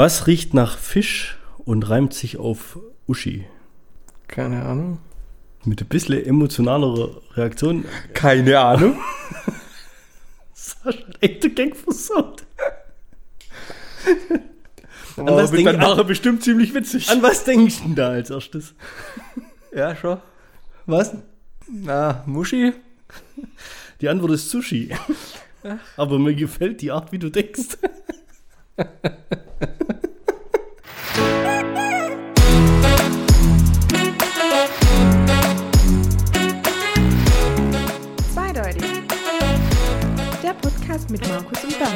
Was riecht nach Fisch und reimt sich auf Uschi? Keine Ahnung. Mit ein bisschen emotionalerer Reaktion. Keine Ahnung. Sascha, echte Gang versaut. Aber was wird denk- nachher bestimmt ziemlich witzig. An was denkst du denn da als erstes? ja, schon. Was? Na, Muschi? Die Antwort ist Sushi. Aber mir gefällt die Art, wie du denkst. Zweideutig. Der Podcast mit Markus und Bernd.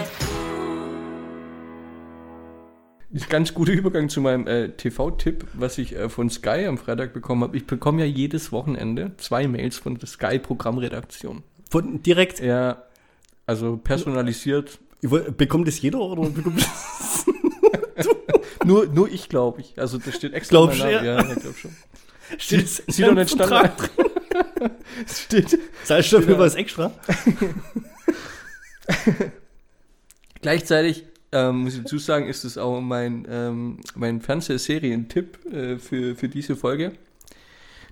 Ist ganz guter Übergang zu meinem äh, TV-Tipp, was ich äh, von Sky am Freitag bekommen habe. Ich bekomme ja jedes Wochenende zwei Mails von der Sky-Programmredaktion. Von, direkt. Ja, also personalisiert. Bekommt das jeder oder bekommt das? Nur, nur ich glaube ich. Also das steht extra. Glaubst Name. ja? Ja, ich glaube schon. Steht Sieht doch nicht Standard. steht. Zahlst du dafür was extra? Gleichzeitig ähm, muss ich dazu sagen, ist es auch mein, ähm, mein Fernsehserientipp äh, für, für diese Folge.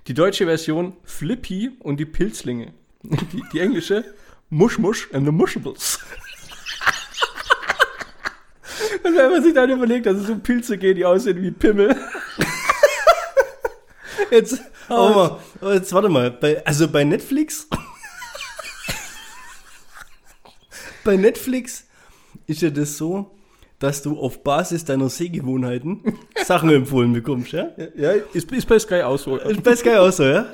Die deutsche Version Flippy und die Pilzlinge. Die, die englische Mush Mush and the Mushables. Und wenn man sich dann überlegt, dass es um Pilze geht, die aussehen wie Pimmel. Jetzt, oh, oh, jetzt warte mal. Bei, also bei Netflix. bei Netflix ist ja das so, dass du auf Basis deiner Sehgewohnheiten Sachen empfohlen bekommst, ja? Ja, ist, ist bei Sky auch so. Ist bei Sky auch so, ja?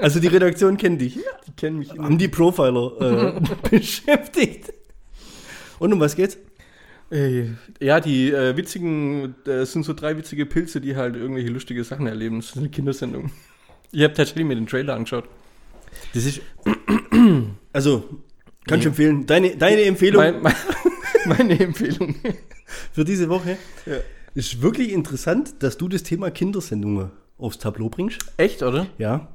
Also die Redaktion kennt dich. Die kennen mich. Haben die Profiler äh, beschäftigt. Und um was geht's? Ey, Ja, die äh, witzigen, das sind so drei witzige Pilze, die halt irgendwelche lustige Sachen erleben. Das ist eine Kindersendung. Ich habe tatsächlich mir den Trailer angeschaut. Das ist. Also, kannst du Nee. empfehlen. Deine, deine Empfehlung Mein, mein, meine Empfehlung. für diese Woche Ja. ist wirklich interessant, dass du das Thema Kindersendungen aufs Tableau bringst. Echt, oder? Ja.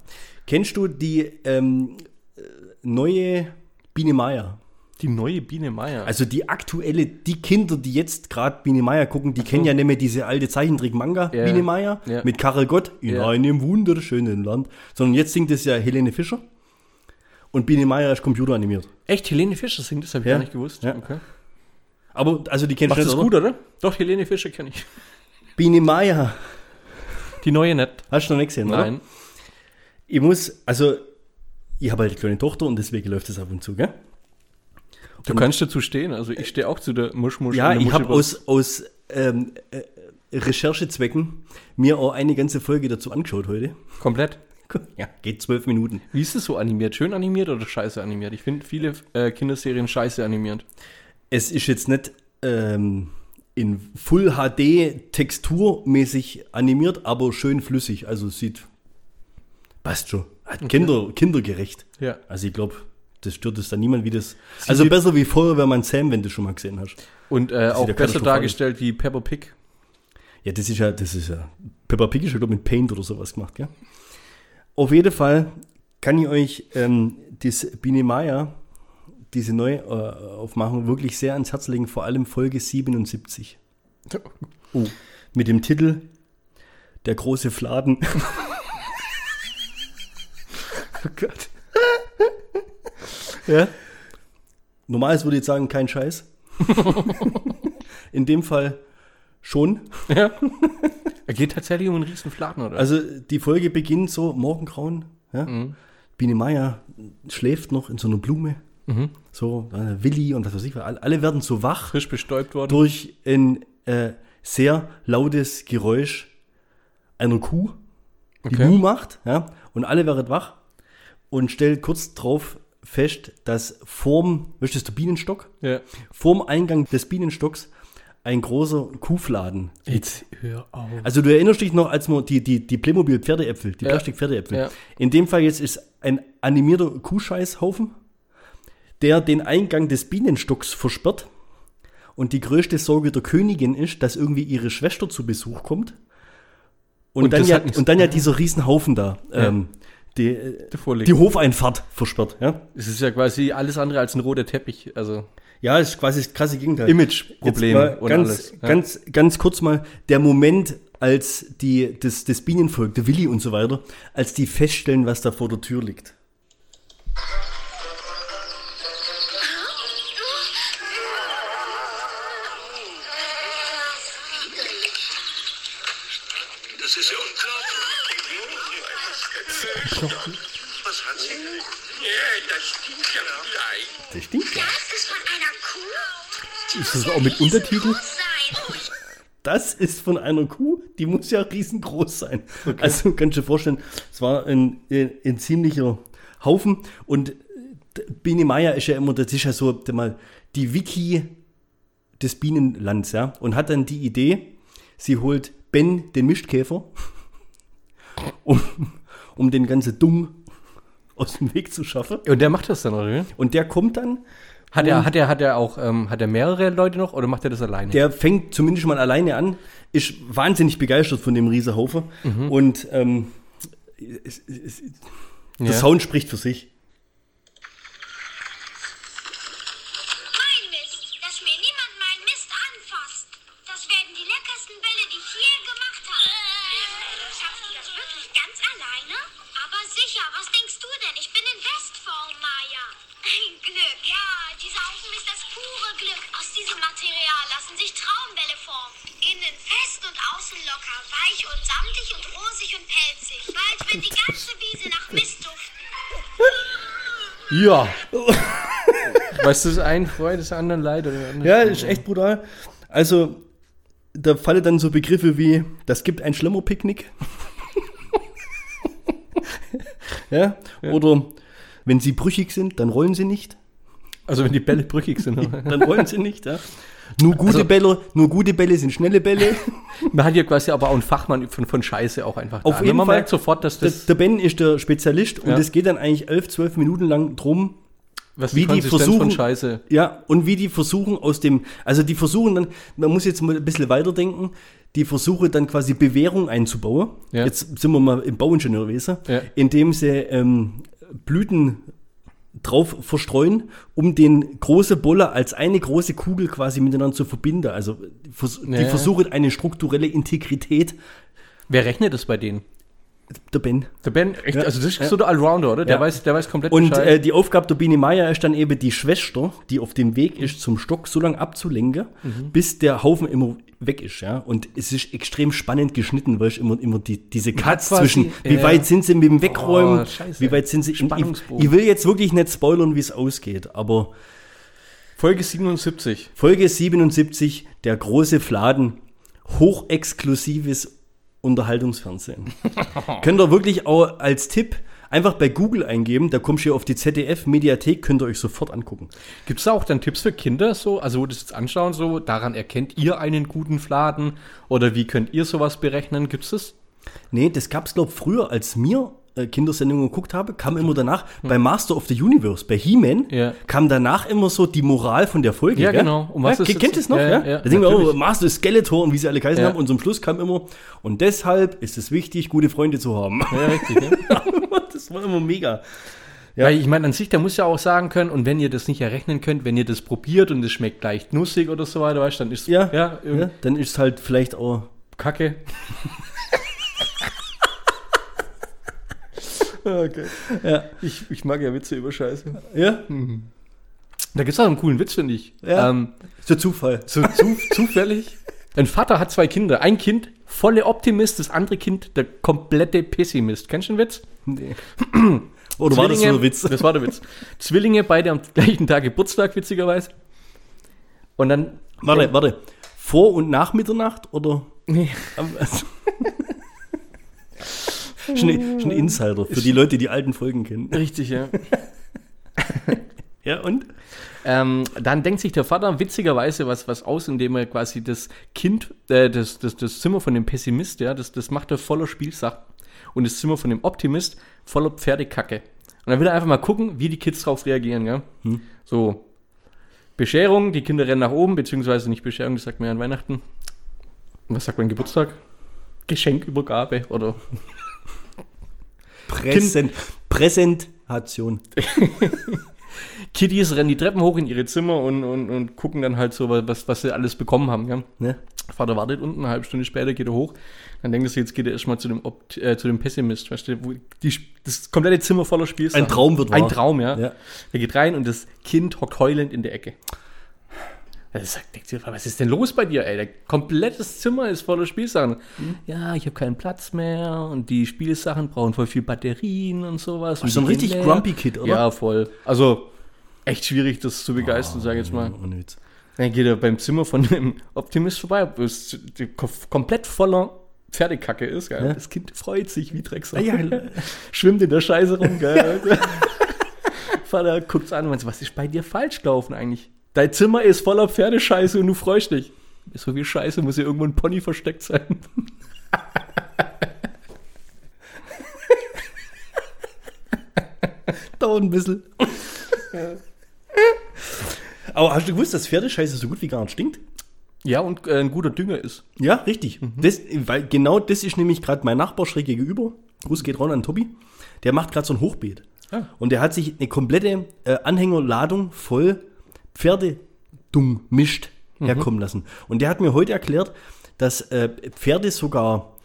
Kennst du die ähm, äh, neue Biene Meier? Die neue Biene Meier. Also die aktuelle, die Kinder, die jetzt gerade Biene Meier gucken, die kennen ja nicht mehr diese alte Zeichentrick-Manga Ja. Biene Meier Ja. mit Karel Gott in Ja. einem wunderschönen Land, sondern jetzt singt es ja Helene Fischer und Biene Meier ist computeranimiert. Echt, Helene Fischer singt, das habe ich Ja. gar nicht gewusst. Ja. Okay. Aber also die kennst du das nicht, gut, oder? Doch, Helene Fischer kenne ich. Biene Meier. Die neue nicht. Hast du noch nicht gesehen, oder? Nein. Ich muss, also ich habe halt eine kleine Tochter und deswegen läuft das ab und zu, gell? Du kannst dazu stehen. Also ich stehe auch zu der Muschmusch. Ja, der ich habe aus, aus ähm, äh, Recherchezwecken mir auch eine ganze Folge dazu angeschaut heute. Komplett. Ja, geht zwölf Minuten. Wie ist es so animiert? Schön animiert oder scheiße animiert? Ich finde viele äh, Kinderserien scheiße animiert. Es ist jetzt nicht ähm, in Full HD texturmäßig animiert, aber schön flüssig. Also sieht, passt schon. Hat Kinder, kindergerecht. Ja. Also ich glaube, das stört es dann niemand, wie das. Also die- besser wie Feuerwehrmann Sam, wenn du schon mal gesehen hast. Und äh, auch besser dargestellt wie Pepper Pig. Ja, das ist ja, das ist ja. Peppa Pig ist ja glaub ich, mit Paint oder sowas gemacht, gell? Auf jeden Fall kann ich euch ähm, das Biene Maya, diese Neuaufmachung, wirklich sehr ans Herz legen, vor allem Folge 77. Oh. Mit dem Titel Der große Fladen. Oh Gott. Ja. Normales würde ich jetzt sagen, kein Scheiß. In dem Fall schon. Ja. Er geht tatsächlich um einen riesen Fladen, oder? Also die Folge beginnt so, Morgengrauen. Ja? Mhm. Biene Meier schläft noch in so einer Blume. Mhm. So, äh, Willi und was weiß ich, alle, werden so wach Frisch bestäubt worden. durch ein äh, sehr lautes Geräusch einer Kuh, die Okay. Mu macht. Ja? Und alle werden wach und stellt kurz drauf fest, dass vorm, weißt du, Bienenstock? Ja. Vorm Eingang des Bienenstocks ein großer Kuhfladen. Jetzt hör auf. Also du erinnerst dich noch, als man die, die, die Playmobil Pferdeäpfel, die Ja. Plastik-Pferdeäpfel. Ja. In dem Fall jetzt ist ein animierter Kuhscheißhaufen, der den Eingang des Bienenstocks versperrt. Und die größte Sorge der Königin ist, dass irgendwie ihre Schwester zu Besuch kommt. Und, Und dann, ja, und dann ja dieser Riesenhaufen da, ähm, die, die Hofeinfahrt versperrt. Ja? Es ist ja quasi alles andere als ein roter Teppich. Also, Ja, ist quasi das krasse Gegenteil. Image-Problem und ganz, alles, ja. ganz, ganz kurz mal der Moment, als die, das, das Bienenvolk, der Willi und so weiter, als die feststellen, was da vor der Tür liegt. Ist das auch mit Untertitel? Das ist von einer Kuh, die muss ja riesengroß sein. Also kannst du dir vorstellen, es war ein, ein, ein ziemlicher Haufen und Biene Meier ist ja immer, das ist ja so mal die Wiki des Bienenlands, ja, und hat dann die Idee, sie holt Ben, den Mischkäfer, um, um den ganzen Dung aus dem Weg zu schaffen. Und der macht das dann, oder? Und der kommt dann, Hat er, hat er, hat er auch, ähm, hat er mehrere Leute noch oder macht er das alleine? der fängt zumindest mal alleine an, ist wahnsinnig begeistert von dem Riesenhaufen und ähm, es, es, der Ja. Sound spricht für sich. Außen locker, weich und samtig und rosig und pelzig. Bald wird die ganze Wiese nach Mist duften. Ja. weißt du, das ein Freude, das anderen Leid? Oder Ja, ist echt brutal. Also, da fallen dann so Begriffe wie, das gibt ein Schlemmerpicknick. ja? Oder wenn sie brüchig sind, dann rollen sie nicht. Also wenn die Bälle brüchig sind. Dann rollen sie nicht, ja. Nur gute Also- Bälle, nur gute Bälle sind schnelle Bälle. Man hat ja quasi aber auch einen Fachmann von, von Scheiße auch einfach Auf da. jeden Man Fall. merkt sofort, dass Der, das, der Ben ist der Spezialist und es geht dann eigentlich elf, zwölf Minuten lang drum, was wie die versuchen- von Scheiße. Ja, und wie die versuchen aus dem, also die versuchen dann, man muss jetzt mal ein bisschen weiterdenken, die versuchen dann quasi Bewährung einzubauen. Ja. Jetzt sind wir mal im Bauingenieurwesen, Ja. indem sie ähm, Blüten drauf verstreuen, um den große Boller als eine große Kugel quasi miteinander zu verbinden. Also die, vers Ja, die versuchen eine strukturelle Integrität. Wer rechnet das bei denen? Der Ben. Der Ben, echt, Ja. also das ist so der Allrounder, oder? Der Ja. weiß, der weiß komplett Und Bescheid. äh, die Aufgabe der Biene Meier ist dann eben die Schwester, die auf dem Weg ist, zum Stock so lange abzulenken, Mhm. bis der Haufen immer weg ist. Ja? Und es ist extrem spannend geschnitten, weil ich immer, immer die, diese Cuts quasi- zwischen, wie ja. weit sind sie mit dem Wegräumen, Oh, wie weit sind sie. Ich, ich will jetzt wirklich nicht spoilern, wie es ausgeht, aber Folge 77. Folge 77, der große Fladen, hochexklusives Unterhaltungsfernsehen. könnt ihr wirklich auch als Tipp einfach bei Google eingeben, da kommst du hier auf die ZDF-Mediathek, könnt ihr euch sofort angucken. Gibt es da auch dann Tipps für Kinder so, also wo das jetzt anschauen, so, daran erkennt ihr einen guten Fladen oder wie könnt ihr sowas berechnen? Gibt es das? Nee, das gab's glaub früher, als mir äh, Kindersendungen geguckt habe, kam immer danach, bei Master of the Universe, bei He-Man, Hm. Ja. kam danach immer so die Moral von der Folge. Ja, gell? genau. Um was ja, ist? Kennt ihr es noch? Ja, Ja, Da denken wir, oh, natürlich. Master Skeletor und wie sie alle geheißen haben. Und zum Schluss kam immer, und deshalb ist es wichtig, gute Freunde zu haben. Ja, richtig. Ja. das war immer mega. Weil ich meine, an sich, der muss ja auch sagen können, und wenn ihr das nicht errechnen könnt, wenn ihr das probiert und es schmeckt leicht nussig oder so weiter, weißt du, dann ist Ja, ja, ja, ja dann ist es halt vielleicht auch. Kacke. okay. Ja, Ich, ich mag ja Witze über Scheiße. ja, Da gibt es auch einen coolen Witz, finde ich. Ja. Ähm, so Zufall. so zu, zufällig. Ein Vater hat zwei Kinder. Ein Kind volle Optimist, das andere Kind der komplette Pessimist. Kennst du den Witz? Nee. Oder war das ein Witz? Das war der Witz. Zwillinge, beide am gleichen Tag Geburtstag, witzigerweise. Und dann. Warte, warte. Vor und nach Mitternacht oder? Nee. Also, schon, ein- Insider für die Leute, die alten Folgen kennen. Richtig, ja. Ja, und? Ähm, dann denkt sich der Vater witzigerweise was, was aus, indem er quasi das Kind, äh, das, das, das Zimmer von dem Pessimist, ja, das, das macht er voller Spielsachen. Und das Zimmer von dem Optimist voller Pferdekacke. Und dann will er einfach mal gucken, wie die Kids darauf reagieren, ja. So, Bescherung, die Kinder rennen nach oben, beziehungsweise nicht Bescherung, das sagt man ja an Weihnachten. Und was sagt man Geburtstag? Geschenkübergabe oder Präsent, Präsentation. Kiddies rennen die Treppen hoch in ihre Zimmer und, und, und gucken dann halt so, was, was sie alles bekommen haben. Ja? Ne? Vater wartet unten, eine halbe Stunde später geht er hoch. Dann denkt er sich, jetzt geht er erstmal zu dem, Opt äh, zu dem Pessimist. Weißt du, wo die, das komplette Zimmer voller Spielsachen. Ein Traum wird Ein wahr. Traum, ja. Ja. Er geht rein und das Kind hockt heulend in der Ecke. Er sagt, sich, was ist denn los bei dir, ey? Der komplettes Zimmer ist voller Spielsachen. Hm? Ja, ich habe keinen Platz mehr und die Spielsachen brauchen voll viel Batterien und sowas. und so ein richtig leer. grumpy Kid, oder? Ja, voll. Also echt schwierig, das zu begeistern, sage ich jetzt mal. Ohne Witz. Dann geht er beim Zimmer von dem Optimist vorbei, wo es komplett voller Pferdekacke ist. Gell? Ja. Das Kind freut sich wie Drecksau. Ah, ja. Schwimmt in der Scheiße rum. Gell? Vater guckt an und meint, was ist bei dir falsch gelaufen eigentlich? Dein Zimmer ist voller Pferdescheiße und du freust dich. So viel Scheiße muss hier irgendwo ein Pony versteckt sein. Dauert ein bisschen. Aber hast du gewusst, dass Pferdescheiße so gut wie gar nicht stinkt? Ja, und äh, ein guter Dünger ist. Ja, richtig. Das, weil genau das ist nämlich gerade mein Nachbar schräg gegenüber. Gruß geht raus an Tobi. Der macht gerade so ein Hochbeet. Ah. Und der hat sich eine komplette äh, Anhängerladung voll Pferdedung mischt herkommen lassen. Und der hat mir heute erklärt, dass äh, Pferde sogar,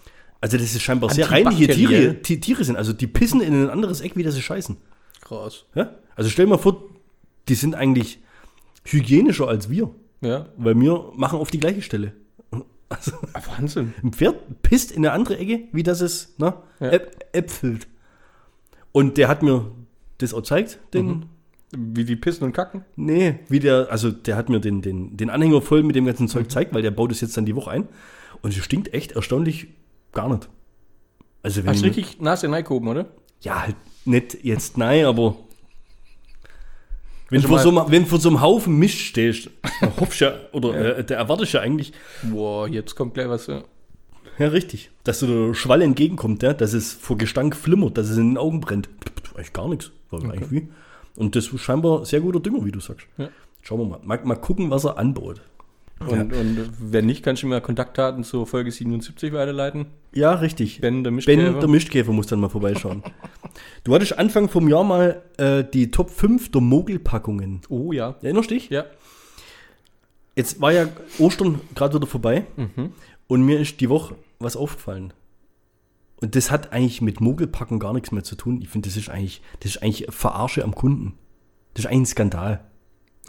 also das ist scheinbar sehr reinliche. Tiere, Ti- Tiere sind. Also die pissen in ein anderes Eck, wie das sie scheißen. Krass. Ja? Also stell dir mal vor, die sind eigentlich hygienischer als wir. Ja, Weil wir machen auf die gleiche Stelle. Also, Ah, Wahnsinn. ein Pferd pisst in eine andere Ecke, wie das es ne, Ja. äp äpfelt. Und der hat mir das auch gezeigt, den, Wie die pissen und kacken. nee, wie der, also der hat mir den, den, den Anhänger voll mit dem ganzen Zeug gezeigt, weil der baut es jetzt dann die Woche ein. Und es stinkt echt erstaunlich gar nicht. Also wenn Hast du ich- richtig Nase reingehoben, oder? ja, halt nicht jetzt nein, aber wenn, du vor mal- so, einem- wenn vor so einem Haufen Mist stehst, dann hoffst du ja, oder äh, der erwartest ja eigentlich, Boah, jetzt kommt gleich was. Ja. Ja, richtig. Dass du der Schwall entgegenkommt, ja, dass es vor Gestank flimmert, dass es in den Augen brennt. Eigentlich gar nichts. War eigentlich wie. Und das ist scheinbar sehr guter Dünger, wie du sagst. Ja. Schauen wir mal. mal. Mal gucken, was er anbaut. Und, und wenn nicht, kannst du mir Kontaktdaten zur Folge 77 weiterleiten. Ja, richtig. Ben, der Mischkäfer. Ben, der Mischkäfer, muss dann mal vorbeischauen. du hattest Anfang vom Jahr mal äh, die Top 5 der Mogelpackungen. Oh ja. Erinnerst du dich? Ja. Jetzt war ja Ostern gerade wieder vorbei Mhm. und mir ist die Woche was aufgefallen. Und das hat eigentlich mit Mogelpacken gar nichts mehr zu tun. Ich finde, das ist eigentlich, das ist eigentlich Verarsche am Kunden. Das ist eigentlich ein Skandal.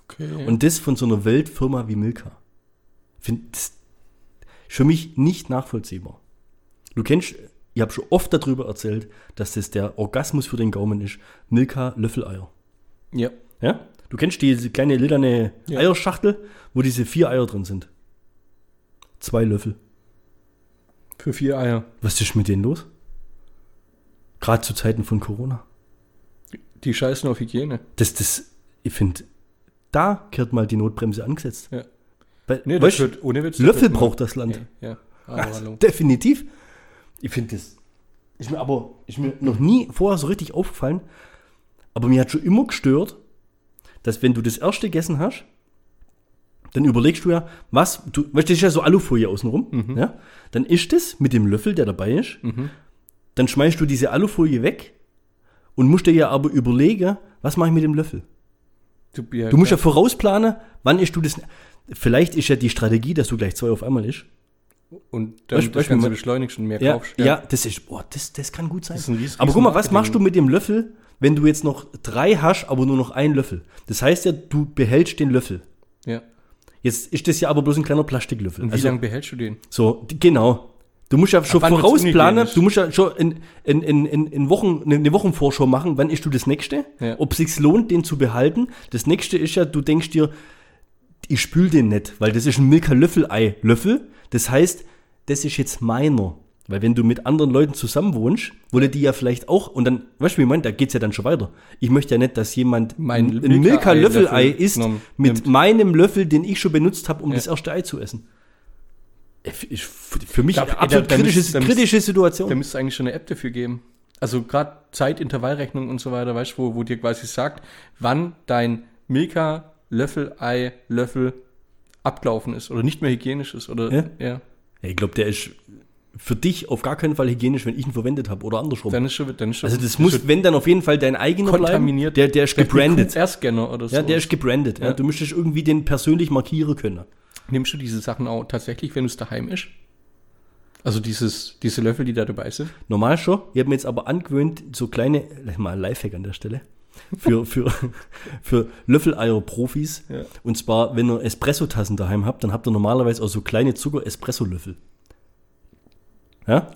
Okay. Und das von so einer Weltfirma wie Milka. Ich finde, das ist für mich nicht nachvollziehbar. Du kennst, ich habe schon oft darüber erzählt, dass das der Orgasmus für den Gaumen ist. Milka Löffeleier. ja. Ja? Du kennst diese kleine lilane Ja. Eierschachtel, wo diese vier Eier drin sind. Zwei Löffel. Für vier Eier. Was ist mit denen los? Gerade zu Zeiten von Corona. Die scheißen auf Hygiene. Das, das, ich finde, da kehrt mal die Notbremse angesetzt. Ja. Weil, Nee, das weißt, wird ohne Witz. Löffel braucht das Land. Ja. ja. Hallo, Also, hallo. definitiv. Ich finde das. Ist mir aber ist mir noch nie vorher so richtig aufgefallen. Aber mir hat schon immer gestört, dass wenn du das erste gegessen hast, dann überlegst du ja, was, du, weißt du, das ist ja so Alufolie außenrum, Mhm. ja? Dann isst es mit dem Löffel, der dabei ist, dann schmeißt du diese Alufolie weg und musst dir ja aber überlegen, was mache ich mit dem Löffel? Du, ja, Du musst ja vorausplanen, wann isst du das. Vielleicht ist ja die Strategie, dass du gleich zwei auf einmal isst. Und dann Weißt- das Ganze beschleunigst und mehr Ja, kaufst. ja. das ist, boah, das, das kann gut sein. Das ist ein ries- aber guck mal, was riesen machst du mit dem Löffel, wenn du jetzt noch drei hast, aber nur noch einen Löffel? Das heißt ja, du behältst den Löffel. ja. Jetzt ist das ja aber bloß ein kleiner Plastiklöffel. Und wie Also, lange behältst du den? so, genau. Du musst ja schon vorausplanen, du musst ja schon in, in, in, in, Wochen, eine Wochenvorschau machen, wann isst du das nächste, Ja. ob es sich lohnt, den zu behalten. Das nächste ist ja, du denkst dir, ich spül den nicht, weil das ist ein Milka-Löffel-Ei-Löffel. Das heißt, das ist jetzt meiner. Weil wenn du mit anderen Leuten zusammen wohnst, wollen die ja vielleicht auch, und dann, weißt du, wie ich meine, da geht's ja dann schon weiter. Ich möchte ja nicht, dass jemand Mein ein Milka-Löffel-Ei Milka-Löffel isst genommen- mit nimmt. meinem Löffel, den ich schon benutzt habe, um Ja. das erste Ei zu essen. Ich- ich- Für mich glaub, da- absolut da kritische, da müsst- kritische Da Situation. müsste es eigentlich schon eine App dafür geben. Also gerade Zeitintervallrechnung und so weiter, weißt du, wo, wo dir quasi sagt, wann dein Milka Löffel Ei Löffel abgelaufen ist oder nicht mehr hygienisch ist oder Ja. ja. Ja, ich glaube, der ist für dich auf gar keinen Fall hygienisch, wenn ich ihn verwendet habe oder andersrum. Dann ist schon, dann ist schon also das muss, wenn dann auf jeden Fall dein eigener bleiben. kontaminiert. Der, der ist gebrandet. R-Scanner oder so. Ja, der ist gebrandet. Ja. Ja. Du müsstest irgendwie den persönlich markieren können. Nimmst du diese Sachen auch tatsächlich, wenn du es daheim ist? Also dieses, diese Löffel, die da dabei sind? Normal schon. Ich habe mir jetzt aber angewöhnt, so kleine, mal ein Lifehack an der Stelle, für, für, für Löffeleier-Profis. Ja. Und zwar, wenn ihr Espresso-Tassen daheim habt, dann habt ihr normalerweise auch so kleine Zucker-Espresso-Löffel. Ja?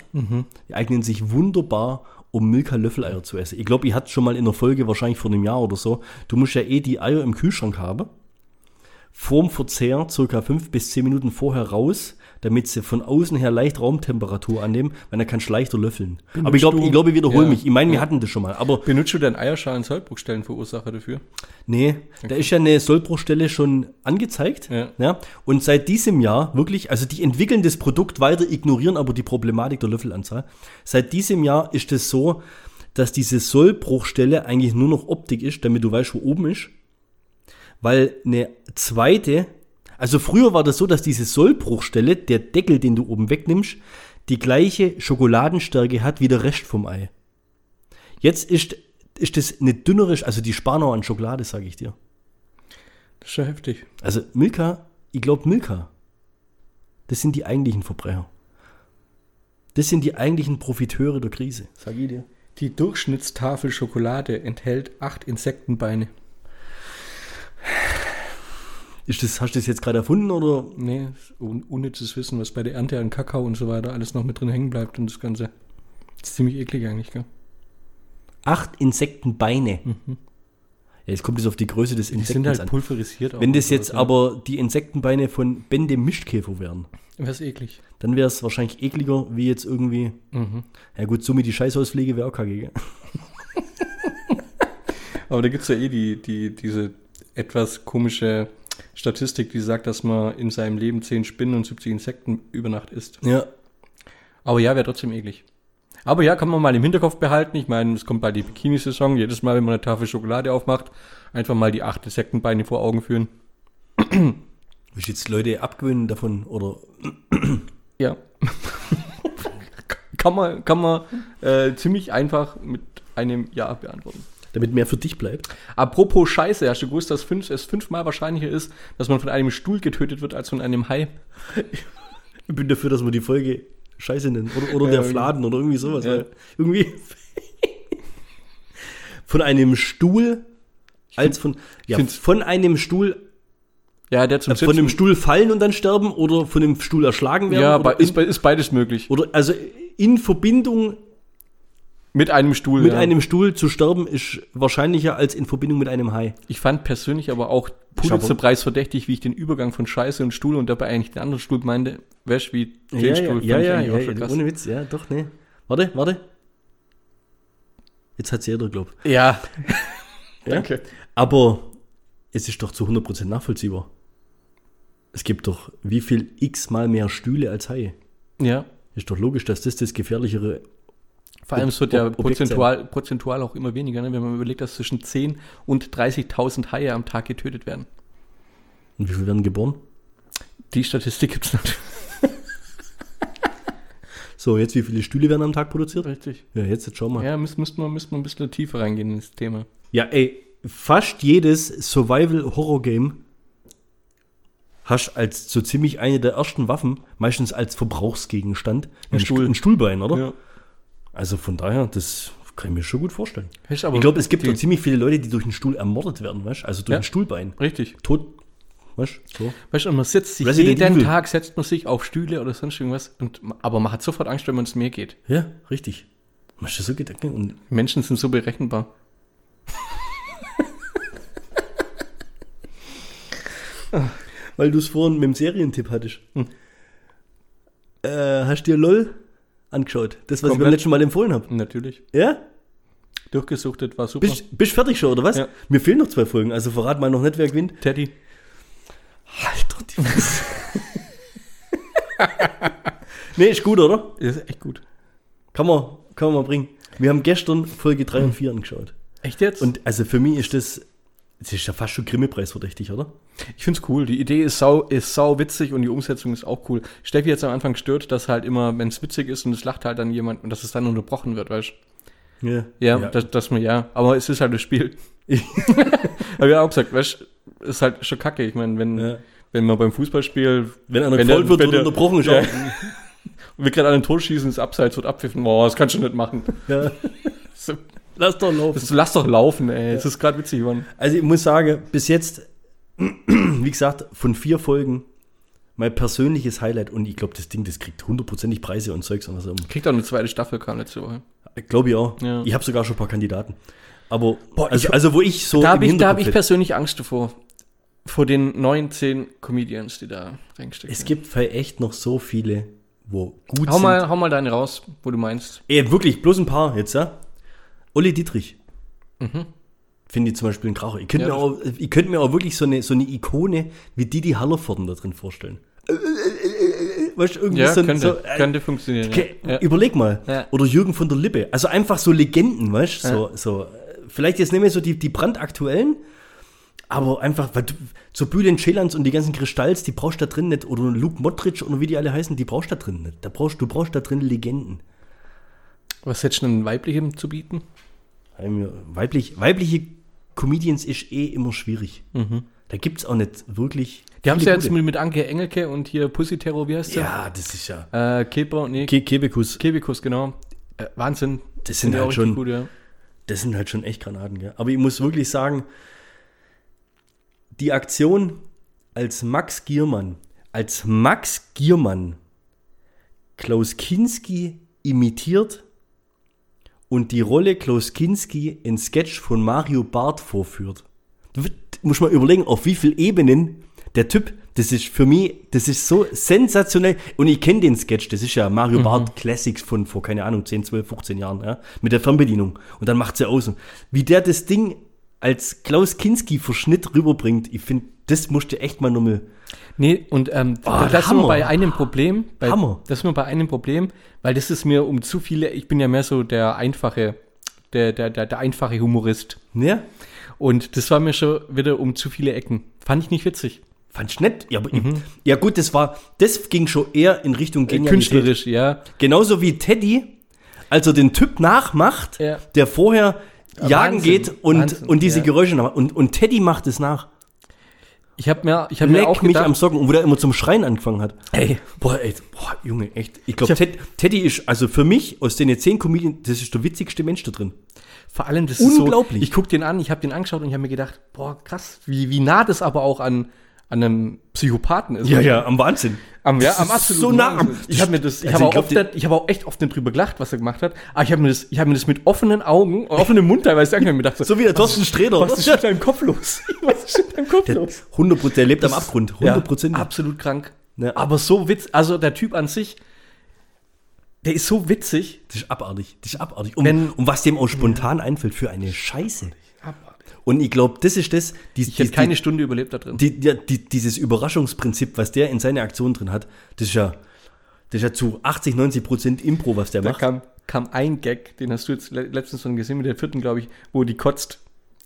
Die eignen sich wunderbar, um Milka-Löffeleier zu essen. Ich glaube, ihr hattet schon mal in der Folge, wahrscheinlich vor einem Jahr oder so, du musst ja eh die Eier im Kühlschrank haben. Vorm Verzehr, circa fünf bis zehn Minuten vorher raus, damit sie von außen her leicht Raumtemperatur annehmen, weil dann kannst du leichter löffeln. Aber ich glaube, ich, glaub, ich wiederhole Ja. mich. Ich meine, wir Ja. hatten das schon mal. Aber Benutzt du deinen Eierschalen Sollbruchstellen Verursacher dafür? Nee, da ist ja eine Sollbruchstelle schon angezeigt. Ja. Und seit diesem Jahr wirklich, also die entwickeln das Produkt weiter, ignorieren aber die Problematik der Löffelanzahl. Seit diesem Jahr ist es so, dass diese Sollbruchstelle eigentlich nur noch Optik ist, damit du weißt, wo oben ist. Weil eine zweite, also früher war das so, dass diese Sollbruchstelle, der Deckel, den du oben wegnimmst, die gleiche Schokoladenstärke hat wie der Rest vom Ei. Jetzt ist, ist das eine dünnere, also die Spanau an Schokolade, sage ich dir. Das ist schon heftig. Also Milka, ich glaube Milka, das sind die eigentlichen Verbrecher. Das sind die eigentlichen Profiteure der Krise, sage ich dir. Die Durchschnittstafel Schokolade enthält acht Insektenbeine. Ist das, hast du das jetzt gerade erfunden oder? Nee, un unnützes Wissen, was bei der Ernte an Kakao und so weiter alles noch mit drin hängen bleibt und das Ganze. Das ist ziemlich eklig eigentlich, gell? Acht Insektenbeine. Ja, jetzt kommt es auf die Größe des Mhm. Die sind halt pulverisiert. auch Wenn das jetzt ja. aber die Insektenbeine von Ben dem Mischkäfer wären, Wäre es eklig. dann wäre es wahrscheinlich ekliger, wie jetzt irgendwie. Mhm. Ja gut, so mit die Scheißhauspflege wäre auch kacke, gell? Aber da gibt es ja eh die, die, diese etwas komische Statistik, die sagt, dass man in seinem Leben 10 Spinnen und 70 Insekten über Nacht isst. Ja. Aber ja, wäre trotzdem eklig. Aber ja, kann man mal im Hinterkopf behalten. Ich meine, es kommt bald die Bikini-Saison. Jedes Mal, wenn man eine Tafel Schokolade aufmacht, einfach mal die acht Insektenbeine vor Augen führen. Willst jetzt Leute abgewöhnen davon oder Ja. kann man, kann man äh, ziemlich einfach mit einem Ja beantworten. Damit mehr für dich bleibt? Apropos Scheiße, hast du gewusst, dass fünf, es fünfmal wahrscheinlicher ist, dass man von einem Stuhl getötet wird, als von einem Hai? Ich bin dafür, dass wir die Folge Scheiße nennen. Oder, oder Ja, der. Fladen oder irgendwie sowas. Ja. Irgendwie von einem Stuhl als von, ja, von einem Stuhl, Ja, der zum also von einem Stuhl fallen und dann sterben oder von dem Stuhl erschlagen werden. Ja, ist, ist beides möglich. oder also in Verbindung Mit einem Stuhl. mit ja. einem Stuhl zu sterben ist wahrscheinlicher als in Verbindung mit einem Hai. Ich fand persönlich aber auch Pulitzerpreis verdächtig, wie ich den Übergang von Scheiße und Stuhl und dabei eigentlich den anderen Stuhl meinte, wäsch wie den Ja, Stuhl. ja, fand ich ja, ja, auch schon ja, ohne Witz, ja, doch, ne. Warte, warte. Jetzt hat jeder, glaub. Ja. Ja? Danke. Aber es ist doch zu 100% nachvollziehbar. Es gibt doch wie viel x-mal mehr Stühle als Haie. Ja. Ist doch logisch, dass das das gefährlichere. Vor allem, es wird ja prozentual, prozentual auch immer weniger, ne? wenn man überlegt, dass zwischen 10 und 30.000 Haie am Tag getötet werden. Und wie viel werden geboren? Die Statistik gibt es natürlich. So, jetzt wie viele Stühle werden am Tag produziert? Richtig. Ja, jetzt, jetzt schau mal. Ja, Ja, müsste müsst man, müsst ein bisschen tiefer reingehen in das Thema. ey, fast jedes Survival-Horror-Game hast als so ziemlich eine der ersten Waffen, meistens als Verbrauchsgegenstand, ein. Stuhl. ein Stuhlbein, oder? Ja. Also von daher, das kann ich mir schon gut vorstellen. Ich glaube, es gibt die- ziemlich viele Leute, die durch einen Stuhl ermordet werden, weißt du? Also durch Ja. ein Stuhlbein. Richtig. Tot, weißt du? So. Weißt du, und man sitzt sich Resident jeden Evil. Tag, setzt man sich auf Stühle oder sonst irgendwas, und, aber man hat sofort Angst, wenn man ins Meer geht. Ja, richtig. Machst du so Gedanken? Und Menschen sind so berechenbar. weil du es vorhin mit dem Serientipp hattest. Hm. Äh, hast du dir LOL angeschaut? Das, was ich beim Komplett. letzten Mal empfohlen habe. Natürlich. Ja? Durchgesuchtet war super. Bist, bist fertig schon, oder was? Ja. Mir fehlen noch zwei Folgen, also verrat mal noch nicht, wer gewinnt. Teddy. Alter, die Fresse. nee, ist gut, oder? Das ist echt gut. Kann man, kann man mal bringen. Wir haben gestern Folge 3 und 4 angeschaut. Echt jetzt? Und also für mich ist das Das ist ja fast schon Grimme-Preis verdächtig, oder? Ich find's cool. Die Idee ist sau, ist sau witzig und die Umsetzung ist auch cool. Steffi jetzt am Anfang stört, dass halt immer, wenn es witzig ist und es lacht halt dann jemand und dass es dann unterbrochen wird, weißt du? Ja. Ja, Dass, dass man, ja. Aber es ist halt das Spiel. Hab ich auch gesagt, weißt du, ist halt schon kacke. Ich meine, wenn, Ja. wenn man beim Fußballspiel, Wenn einer Wenn gefault wird, wird unterbrochen. Ja. Ja. und wir gerade an ein Tor schießen, das Abseits wird abpfiffen. Boah, das kannst du nicht machen. Ja. Lass doch laufen. Das, lass doch laufen, ey. Es ist gerade witzig geworden. Also ich muss sagen, bis jetzt, wie gesagt, von vier Folgen mein persönliches Highlight und ich glaube, das Ding, das kriegt hundertprozentig Preise und Zeugs und was auch immer. Kriegt auch eine zweite Staffel, kam letzte Woche. Glaube ich auch. Ja. Ich habe sogar schon ein paar Kandidaten. Aber, Boah, also, ich- also wo ich so da habe ich, da hab ich persönlich Angst davor. Vor den neun, zehn Comedians, die da reinstecken. Es gibt vielleicht echt noch so viele, wo gut hau sind. mal, hau mal deine raus, wo du meinst. Ey, wirklich, bloß ein paar jetzt, ja? Olli Dietrich. Mhm. Finde ich zum Beispiel ein Kracher. Ich könnte Ja, mir, auch, ich könnte mir auch wirklich so eine, so eine Ikone wie Didi Hallervorden da drin vorstellen. Weißt du, irgendwie Ja, so, könnte, so, äh, könnte funktionieren. Okay, ja. Überleg mal. Ja. Oder Jürgen von der Lippe. Also einfach so Legenden, weißt du? So, so, äh, vielleicht jetzt nicht mehr so die, die brandaktuellen, aber einfach, weil du, so Bülent Ceylands und die ganzen Kristalls, die brauchst du da drin nicht. Oder Luke Modric oder wie die alle heißen, die brauchst du da drin nicht. Da brauchst, du brauchst da drin Legenden. Was hättest du denn weiblichem zu bieten? Weiblich, weibliche Comedians ist eh immer schwierig. Da gibt es auch nicht wirklich. Mhm. Die haben sie viele jetzt mit, mit Anke Engelke und hier Pussy Terror, wie heißt der? Ja, das ist ja. Äh, Keber, nee, Ke Kebekus, Kebekus, genau. Äh, Wahnsinn. Das sind ja halt schon- Gut, ja. das sind halt schon echt Granaten, gell? Aber ich muss wirklich sagen, die Aktion als Max Giermann, als Max Giermann Klaus Kinski imitiert und die Rolle Klaus Kinski in Sketch von Mario Barth vorführt. Du wird- Muss mal überlegen, auf wie vielen Ebenen der Typ, das ist für mich, das ist so sensationell. Und ich kenne den Sketch, das ist ja Mario Barth Classics von vor, keine Ahnung, 10, 12, 15 Jahren, ja, mit der Fernbedienung. Und dann macht sie aus. Wie der das Ding als Klaus Kinski Verschnitt rüberbringt, ich finde, das musste echt mal nochmal. Nee, und ähm, Oh, da sind wir Hammer. bei einem Problem. Bei, Hammer. Das sind wir bei einem Problem, weil das ist mir um zu viele, ich bin ja mehr so der einfache, der, der, der, der einfache Humorist. Ne? Und das war mir schon wieder um zu viele Ecken. Fand ich nicht witzig. Fand ich nett. Ja, aber ich, ja gut, das war, das ging schon eher in Richtung Äh, Genialität. Künstlerisch, ja. Genauso wie Teddy, als er den Typ nachmacht, Ja. der vorher jagen Wahnsinn, geht und, Wahnsinn, und diese ja. Geräusche nach. Und, und Teddy macht es nach. Ich habe mir, ich hab mir auch Leck mich gedacht, am Socken, und wo der immer zum Schreien angefangen hat. ey, Boah, ey, boah, Junge, echt. Ich glaube, Ted, Teddy ist, also für mich, aus den zehn Comedians, das ist der witzigste Mensch da drin. vor allem das Unglaublich. ist so, ich guck den an, ich habe den angeschaut und ich habe mir gedacht, boah, krass, wie, wie nah das aber auch an, an einem Psychopathen ist. ja, am Wahnsinn. Am, ja, Das am absoluten so nah am-. Ich habe mir das, ich Also habe auch, oft ich habe auch echt oft drüber gelacht, was er gemacht hat. Aber ich habe mir das, ich habe mir das mit offenen Augen, offenem Mund teilweise mir gedacht, So wie der Thorsten Sträder, was ist mit deinem Kopf los? Was ist mit deinem Kopf Der, los? 100 der lebt am Abgrund. 100 Ja, absolut krank. Ja. Aber so witz, also der Typ an sich, der ist so witzig. Das ist abartig. Das ist abartig. Um, Wenn- um was dem auch spontan einfällt für eine Scheiße. Und ich glaube, das ist das, die, Ich hätte keine Stunde überlebt da drin. die, die, die, dieses Überraschungsprinzip, was der in seine Aktion drin hat, das ist ja, das ist ja zu 80, 90 Prozent Impro, was der Da macht. kam, kam ein Gag, den hast du jetzt le letztens schon gesehen, mit der vierten, glaube ich, wo die kotzt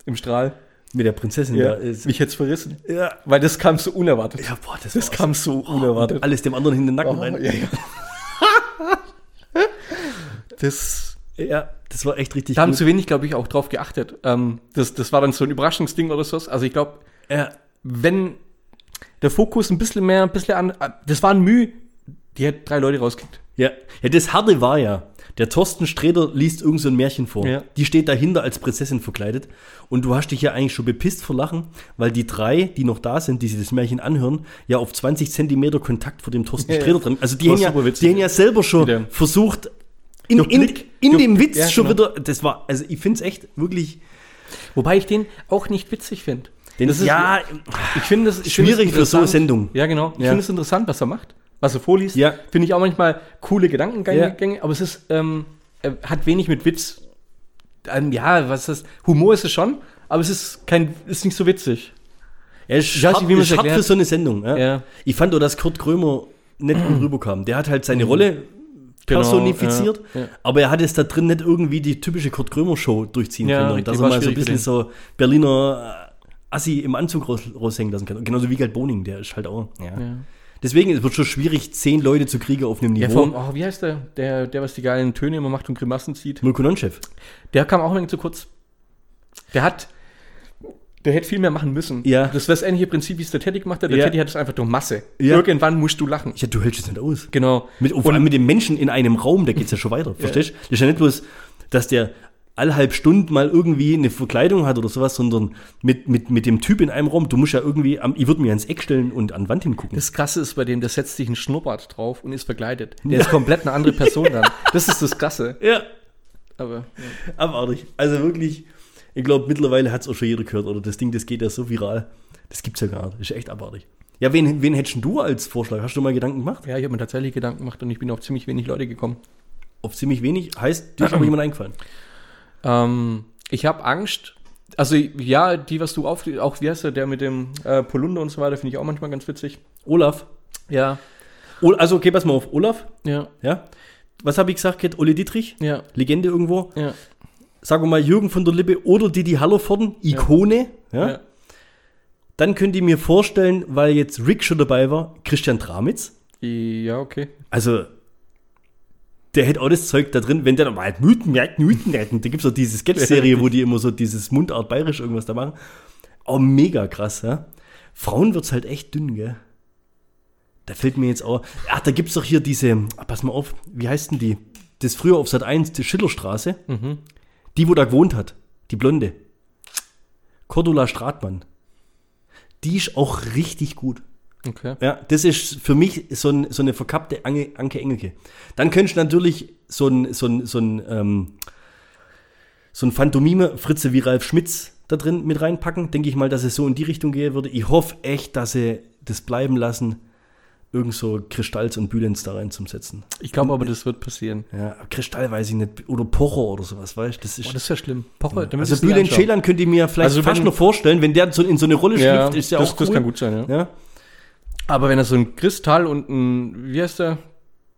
im Strahl. Mit der Prinzessin da. Ist, mich jetzt verrissen. ja. Weil das kam so unerwartet. ja, boah, das, das kam so Oh, unerwartet. alles dem anderen in den Nacken Oh, rein. ja, ja. das, Ja, das war echt richtig da haben gut. zu wenig, glaube ich, auch drauf geachtet. Ähm, das, das war dann so ein Überraschungsding oder so. Also ich glaube, Ja, wenn der Fokus ein bisschen mehr, ein bisschen an, das war ein Mühe, die hat drei Leute rausgekriegt. ja. ja, das Harte war ja, der Thorsten Sträder liest irgend so ein Märchen vor. Ja. Die steht dahinter als Prinzessin verkleidet. Und du hast dich ja eigentlich schon bepisst vor Lachen, weil die drei, die noch da sind, die sich das Märchen anhören, ja auf 20 Zentimeter Kontakt vor dem Thorsten Ja, ja. Sträder drin. Also die haben, ja, die haben ja selber schon versucht, in, Blick. in dem Witz ja, schon genau. wieder, das war, also ich finde es echt wirklich, Wobei ich den auch nicht witzig finde. Das ist- ja, Ich finde es ich finde es schwierig für so eine. Sendung. Ja, genau. Ich Ja. finde es interessant, was er macht, was er vorliest. Ja. Finde ich auch manchmal coole Gedankengänge, Ja. Aber es ist, ähm, hat wenig mit Witz. Ähm, ja, was ist Humor ist es schon, aber es ist kein, ist nicht so witzig. Ja, ist hart, man ist es hart für so eine Sendung. Ja. Ich fand auch, dass Kurt Krömer nicht gut rüberkam. Der hat halt seine Rolle Genau, personifiziert, ja, ja. aber er hat es da drin nicht irgendwie die typische Kurt Krömer Show durchziehen Ja, können. Dass er mal so ein bisschen so Berliner Assi im Anzug raus, raushängen lassen kann. Genauso wie Gerd Boning, der ist halt auch. Deswegen es wird schon schwierig, zehn Leute zu kriegen auf einem Niveau. vom, oh, wie heißt der? der? Der, was die geilen Töne immer macht und Grimassen zieht. Mirko Nonchef. Der kam auch ein wenig zu kurz. Der hat, der hätte viel mehr machen müssen. Ja. Das wäre das ähnliche Prinzip, wie es der Teddy gemacht hat. Der Ja. Teddy hat es einfach durch Masse. Ja. Irgendwann musst du lachen. Ja, du hältst es nicht aus. Genau. Mit, vor allem mit dem Menschen in einem Raum, da geht es ja schon weiter. Verstehst du? Das ist ja nicht bloß, dass der allhalb Stunden mal irgendwie eine Verkleidung hat oder sowas, sondern mit, mit, mit dem Typ in einem Raum, du musst ja irgendwie, am, ich würde mir ans Eck stellen und an Wand hingucken. Das Krasse ist bei dem, der setzt sich einen Schnurrbart drauf und ist verkleidet. Der ist komplett eine andere Person dann. Das ist das Krasse. ja, Aber ja. abartig. Also wirklich, ich glaube, mittlerweile hat es auch schon jeder gehört, oder das Ding, das geht ja so viral. Das gibt's ja gar nicht. Ist echt abartig. Ja, wen, wen hättest du als Vorschlag? Hast du mal Gedanken gemacht? ja, ich habe mir tatsächlich Gedanken gemacht und ich bin auf ziemlich wenig Leute gekommen. Auf ziemlich wenig. Heißt, dir ist aber jemand eingefallen. Ähm, ich habe Angst. Also ja, die, was du auf, auch wie heißt der, der mit dem äh, Polunder und so weiter, finde ich auch manchmal ganz witzig. Olaf. Ja, O also, okay, pass mal auf. Olaf, ja, ja. Was habe ich gesagt, Kat? Olli Dietrich? ja, Legende irgendwo. ja. Sagen wir mal Jürgen von der Lippe oder Didi Hallervorden, Ikone. Ja. ja. Dann könnt ihr mir vorstellen, weil jetzt Rick schon dabei war, Christian Tramitz. Ja, okay. Also, der hätte auch das Zeug da drin, wenn der da mal Mythen, Mythen, da gibt es auch diese Sketch-Serie, wo die immer so dieses Mundart bayerisch irgendwas da machen. Auch mega krass, ja. Frauen wird's halt echt dünn, gell. Da fällt mir jetzt auch, ach, da gibt's doch hier diese, ah, pass mal auf, wie heißt denn die? Das früher auf Sat 1, die Schillerstraße. Die, wo da gewohnt hat, die Blonde. Cordula Stratmann. Die ist auch richtig gut. Okay. Ja, das ist für mich so, ein, so eine verkappte Ange, Anke Engelke. Dann könntest du natürlich so ein, so ein, so ein, ähm, so ein Phantomime-Fritze wie Ralf Schmitz da drin mit reinpacken. Denke ich mal, dass es so in die Richtung gehen würde. Ich hoffe echt, dass sie das bleiben lassen, irgend so Kristalls und Bühlens da reinzusetzen. Ich glaube aber, das wird passieren. Ja, Kristall weiß ich nicht. Oder Pocher oder sowas, weißt du? Das ist. Oh, das ist ja schlimm. Pocher, damit also Bülent Ceylan könnt ihr mir vielleicht Also fast wenn- noch vorstellen, wenn der so in so eine Rolle ja, schlüpft, ist ja das, auch cool. das kann gut sein, ja. Ja? Aber wenn er so ein Kristall und ein, wie heißt der?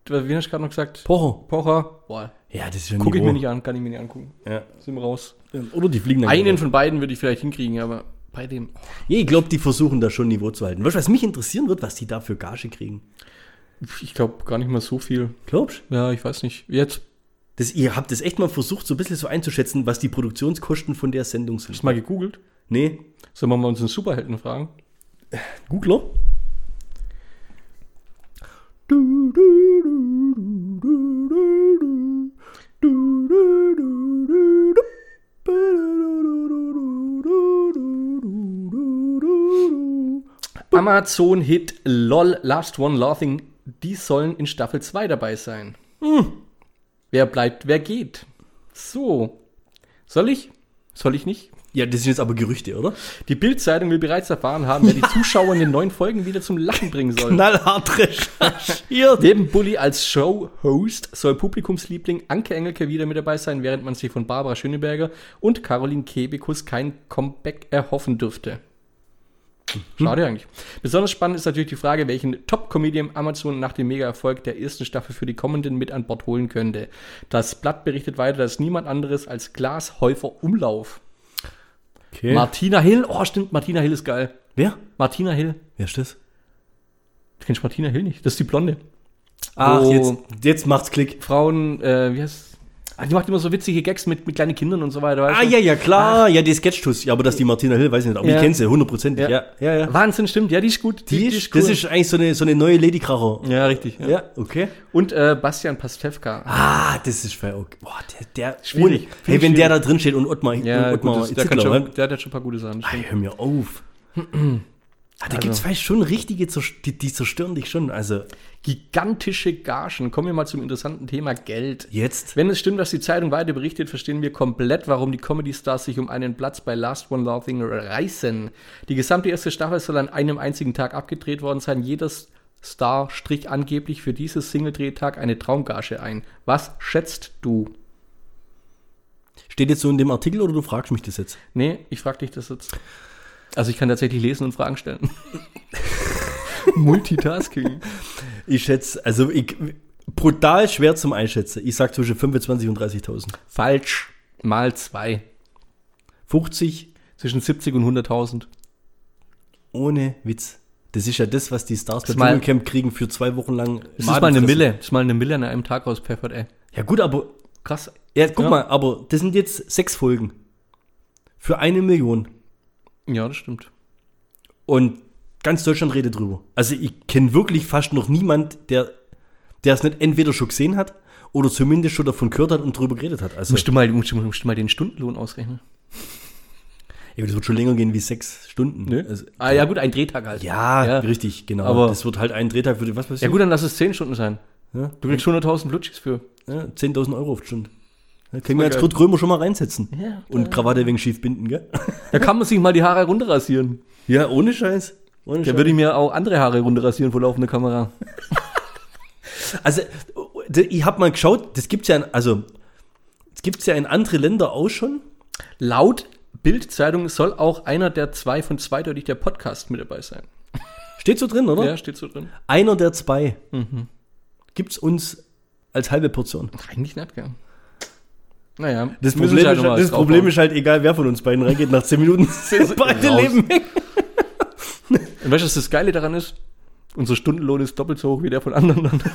Wie hast du gerade noch gesagt? Pocher. Pocher. Boah, Ja, das ist ja gucke ich Niveau. mir nicht an, kann ich mir nicht angucken. Ja. Sind wir raus. Oder die fliegen dann Einen wieder. von beiden würde ich vielleicht hinkriegen, aber bei dem. oh, Ja, ich glaube, die versuchen da schon Niveau zu halten. Weißt du, was mich interessieren wird, was die da für Gage kriegen? Ich glaube gar nicht mal so viel. Glaubst du? Ja, ich weiß nicht. Jetzt Das, ihr habt das echt mal versucht, so ein bisschen so einzuschätzen, was die Produktionskosten von der Sendung sind. hast du mal gegoogelt. Nee. Sollen wir mal unseren Superhelden fragen? Googler? Amazon-Hit LOL Last One Laughing, die sollen in Staffel 2 dabei sein. Hm. Wer bleibt, wer geht. So. Soll ich? Soll ich nicht? Ja, das sind jetzt aber Gerüchte, oder? Die Bild-Zeitung will bereits erfahren haben, wer die Zuschauer in den neuen Folgen wieder zum Lachen bringen soll. Knallhart recherchiert. Neben Bully als Show-Host soll Publikumsliebling Anke Engelke wieder mit dabei sein, während man sich von Barbara Schöneberger und Caroline Kebekus kein Comeback erhoffen dürfte. Schade eigentlich. Besonders spannend ist natürlich die Frage, welchen Top-Comedian Amazon nach dem Mega-Erfolg der ersten Staffel für die kommenden mit an Bord holen könnte. Das Blatt berichtet weiter, dass niemand anderes als Glas Häufer Umlauf. Okay. Martina Hill, oh stimmt, Martina Hill ist geil. Wer? Martina Hill. Wer ist das? Du kennst Martina Hill nicht? Das ist die Blonde. Ach, jetzt, jetzt macht's Klick. Frauen, äh, wie heißt ah, Die macht immer so witzige Gags mit, mit kleinen Kindern und so weiter. weißt Ah, du? ja, ja, klar. Ja, die Sketchtus. Ja, aber dass die Martina Hill, weiß ich nicht. Aber Ja. ich kenne sie, hundertprozentig. Ja. Ja, ja, ja. Wahnsinn, stimmt. Ja, die ist gut. Die ist, Das ist eigentlich so eine, so eine neue Ladykracher. ja, richtig. Ja. Ja, okay. Und äh, Bastian Pastewka. Ah, das ist fair. Okay. Boah, der, der Schwierig. Find hey, wenn der schwierig. da drin steht und Ottmar, ja, und Ottmar gut, das, der, Zittler, schon, der hat schon ein paar gute Sachen. stimmt. hör mir auf. ah, da gibt's vielleicht schon richtige, die, die zerstören dich schon. Also, Gigantische Gagen. Kommen wir mal zum interessanten Thema Geld. jetzt. Wenn es stimmt, was die Zeitung weiter berichtet, verstehen wir komplett, warum die Comedy-Stars sich um einen Platz bei Last One Laughing reißen. Die gesamte erste Staffel soll an einem einzigen Tag abgedreht worden sein. Jeder Star strich angeblich für dieses Single-Drehtag eine Traumgage ein. Was schätzt du? Steht jetzt so in dem Artikel oder du fragst mich das jetzt? Nee, ich frage dich das jetzt. Also ich kann tatsächlich lesen und Fragen stellen. Multitasking. Ich schätze, also ich, brutal schwer zum Einschätzen. Ich sag zwischen 25 und 30.000. Falsch. Mal zwei. 50, Zwischen 70 und 100.000. Ohne Witz. Das ist ja das, was die Stars bei mal- Dschungelcamp kriegen für zwei Wochen lang. Das ist mal eine. Mille. Das ist mal eine Mille an einem Tag rauspfeffert, ey. Ja gut, aber Krass. ja, guck Ja. mal, aber das sind jetzt sechs Folgen. Für eine Million. Ja, das stimmt. Und ganz Deutschland redet drüber. Also ich kenne wirklich fast noch niemand, der, der es nicht entweder schon gesehen hat oder zumindest schon davon gehört hat und drüber geredet hat. Also Musst du mal, musst du, musst du mal den Stundenlohn ausrechnen? ja, das wird schon länger gehen wie sechs Stunden. Also, Ah, ja, gut, ein Drehtag halt. ja, Ja. richtig, genau. Aber- das wird halt ein Drehtag für die, was Ja, passiert? gut, dann lass es 10 Stunden sein. Ja. Du kriegst 100.000 Blutschis für. Ja, 10.000 Euro auf die Stunde. Da können wir jetzt. Kurt Krömer schon mal reinsetzen. Ja, Und Krawatte wegen schief binden, gell? Da kann man sich mal die Haare runterrasieren. Ja, ohne Scheiß. Ohne Da würde ich mir auch andere Haare runterrasieren vor laufender Kamera. Also, ich habe mal geschaut, das gibt's ja, in- also, das gibt's ja in andere Länder auch schon. Laut Bild-Zeitung soll auch einer der zwei von zweideutig der Podcast mit dabei sein. Steht so drin, oder? Ja, steht so drin. Einer der zwei. Mhm. Gibt's uns als halbe Portion. Eigentlich nicht, gell? Naja, Das Problem, halt ist, mal das Problem ist halt, egal wer von uns beiden reingeht, nach 10 Minuten sind beide raus. Leben weg. Und weißt du, was das Geile daran ist? Unser Stundenlohn ist doppelt so hoch wie der von anderen.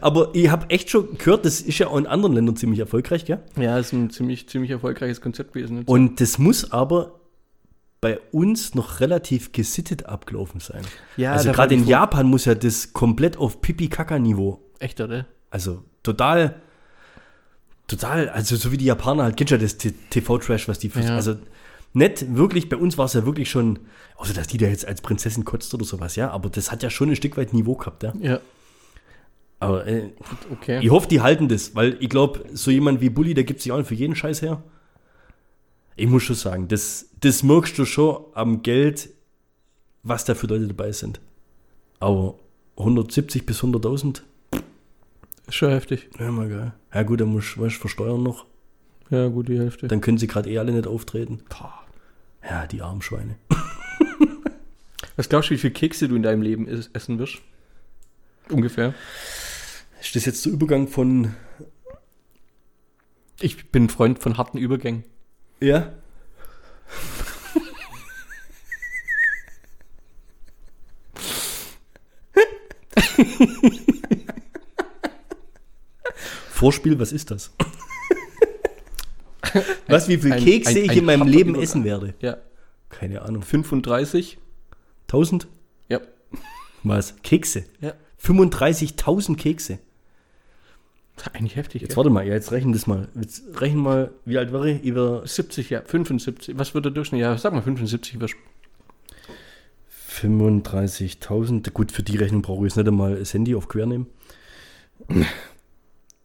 Aber ich habe echt schon gehört, das ist ja auch in anderen Ländern ziemlich erfolgreich, gell? Ja, ist ein ziemlich, ziemlich erfolgreiches Konzept gewesen. Jetzt. Und das muss aber bei uns noch relativ gesittet abgelaufen sein. Ja, also gerade in Japan muss ja das komplett auf Pipi-Kaka-Niveau. Echt, oder? Also total, total, also so wie die Japaner halt, kennst ja das TV-Trash, was die für, Ja. also nicht wirklich, bei uns war es ja wirklich schon, außer dass die da jetzt als Prinzessin kotzt oder sowas, ja, aber das hat ja schon ein Stück weit Niveau gehabt, ja. Ja, Aber äh, okay. ich hoffe, die halten das, weil ich glaube, so jemand wie Bully, der gibt sich auch für jeden Scheiß her. Ich muss schon sagen, das, das merkst du schon am Geld, was da für Leute dabei sind. Aber 170 bis 100.000, Ist schon heftig. ja mal geil. Ja gut, dann musst du versteuern noch. Ja, gut, die Hälfte. Dann können sie gerade eh alle nicht auftreten. Ja, die armen Schweine. Was glaubst du, wie viel Kekse du in deinem Leben is- essen wirst? Ungefähr. Ist das jetzt der Übergang von. Ich bin ein Freund von harten Übergängen. Ja? Vorspiel, was ist das? Was, wie viel ein- Kekse ein- ich ein in meinem Leben essen werde? Ja. Keine Ahnung. 35? 1000? Ja. Was? Kekse? Ja. 35.000 Kekse. Das ist eigentlich heftig. Jetzt gell? warte mal, ja, jetzt rechnen das mal. Jetzt rechnen mal, wie alt wäre ich? Ich wär 70, ja. 75. Was wird der Durchschnitt? Ja, sag mal 75 wirst 35.000. Gut, für die Rechnung brauche ich jetzt nicht einmal das Handy auf quer nehmen.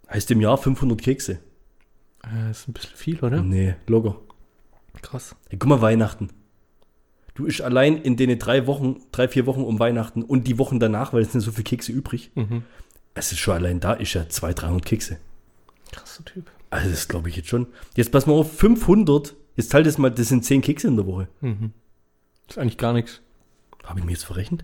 Heißt im Jahr 500 Kekse? Äh, ist ein bisschen viel, oder? Nee, locker. Krass. Ja, guck mal, Weihnachten. Du isch allein in den drei Wochen, drei, vier Wochen um Weihnachten und die Wochen danach, weil es sind so viele Kekse übrig. Mhm. Es ist schon allein da, ist ja 200, 300 Kekse. Krasser Typ. Also das glaube ich jetzt schon. Jetzt pass mal auf, 500. Jetzt teil das mal, das sind 10 Kekse in der Woche. Mhm. Ist eigentlich gar nichts. Habe ich mir jetzt verrechnet?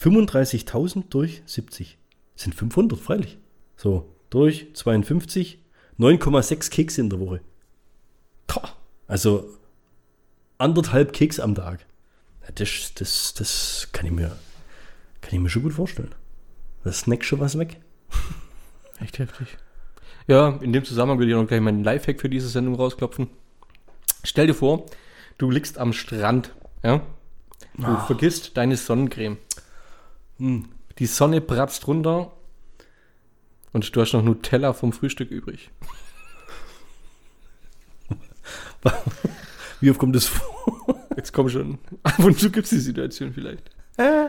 35.000 durch 70. Das sind 500, freilich. So, durch 52, 9,6 Kekse in der Woche. Also anderthalb Keks am Tag. Das, das, das kann, ich mir, kann ich mir schon gut vorstellen. Das snackt schon was weg. Echt heftig. Ja, in dem Zusammenhang würde ich auch noch gleich meinen Lifehack für diese Sendung rausklopfen. Stell dir vor, du liegst am Strand, ja? Du vergisst deine Sonnencreme. Hm. Die Sonne bratzt runter und du hast noch Nutella vom Frühstück übrig. Wie oft kommt das vor? Jetzt komm schon. Ab und zu gibt es die Situation vielleicht.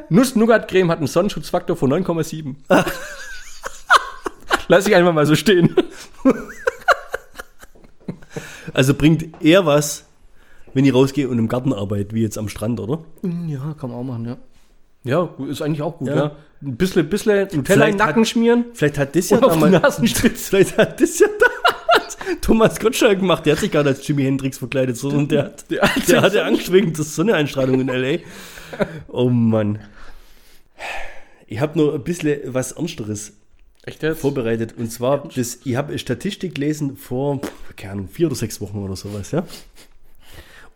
Nuss-Nougat-Creme hat einen Sonnenschutzfaktor von 9,7. Lass ich einfach mal so stehen. Also bringt eher was, wenn ich rausgehe und im Garten arbeite, wie jetzt am Strand, oder? Ja, kann man auch machen, ja. Ja, ist eigentlich auch gut, Ja. ja. Ein bisschen, bisschen Nutella in den Vielleicht Nacken hat- schmieren Vielleicht hat das ja und damals, vielleicht hat das ja damals Thomas Gottschalk gemacht. Der hat sich nicht als Jimi Hendrix verkleidet, sondern der hat, Der hat der hatte Angst wegen der Sonneeinstrahlung in L.A. Oh Mann. Ich habe nur ein bisschen was Ernsteres Echt jetzt? vorbereitet. Und zwar, das, ich habe Statistik gelesen vor, keine Ahnung, vier oder sechs Wochen oder sowas, ja.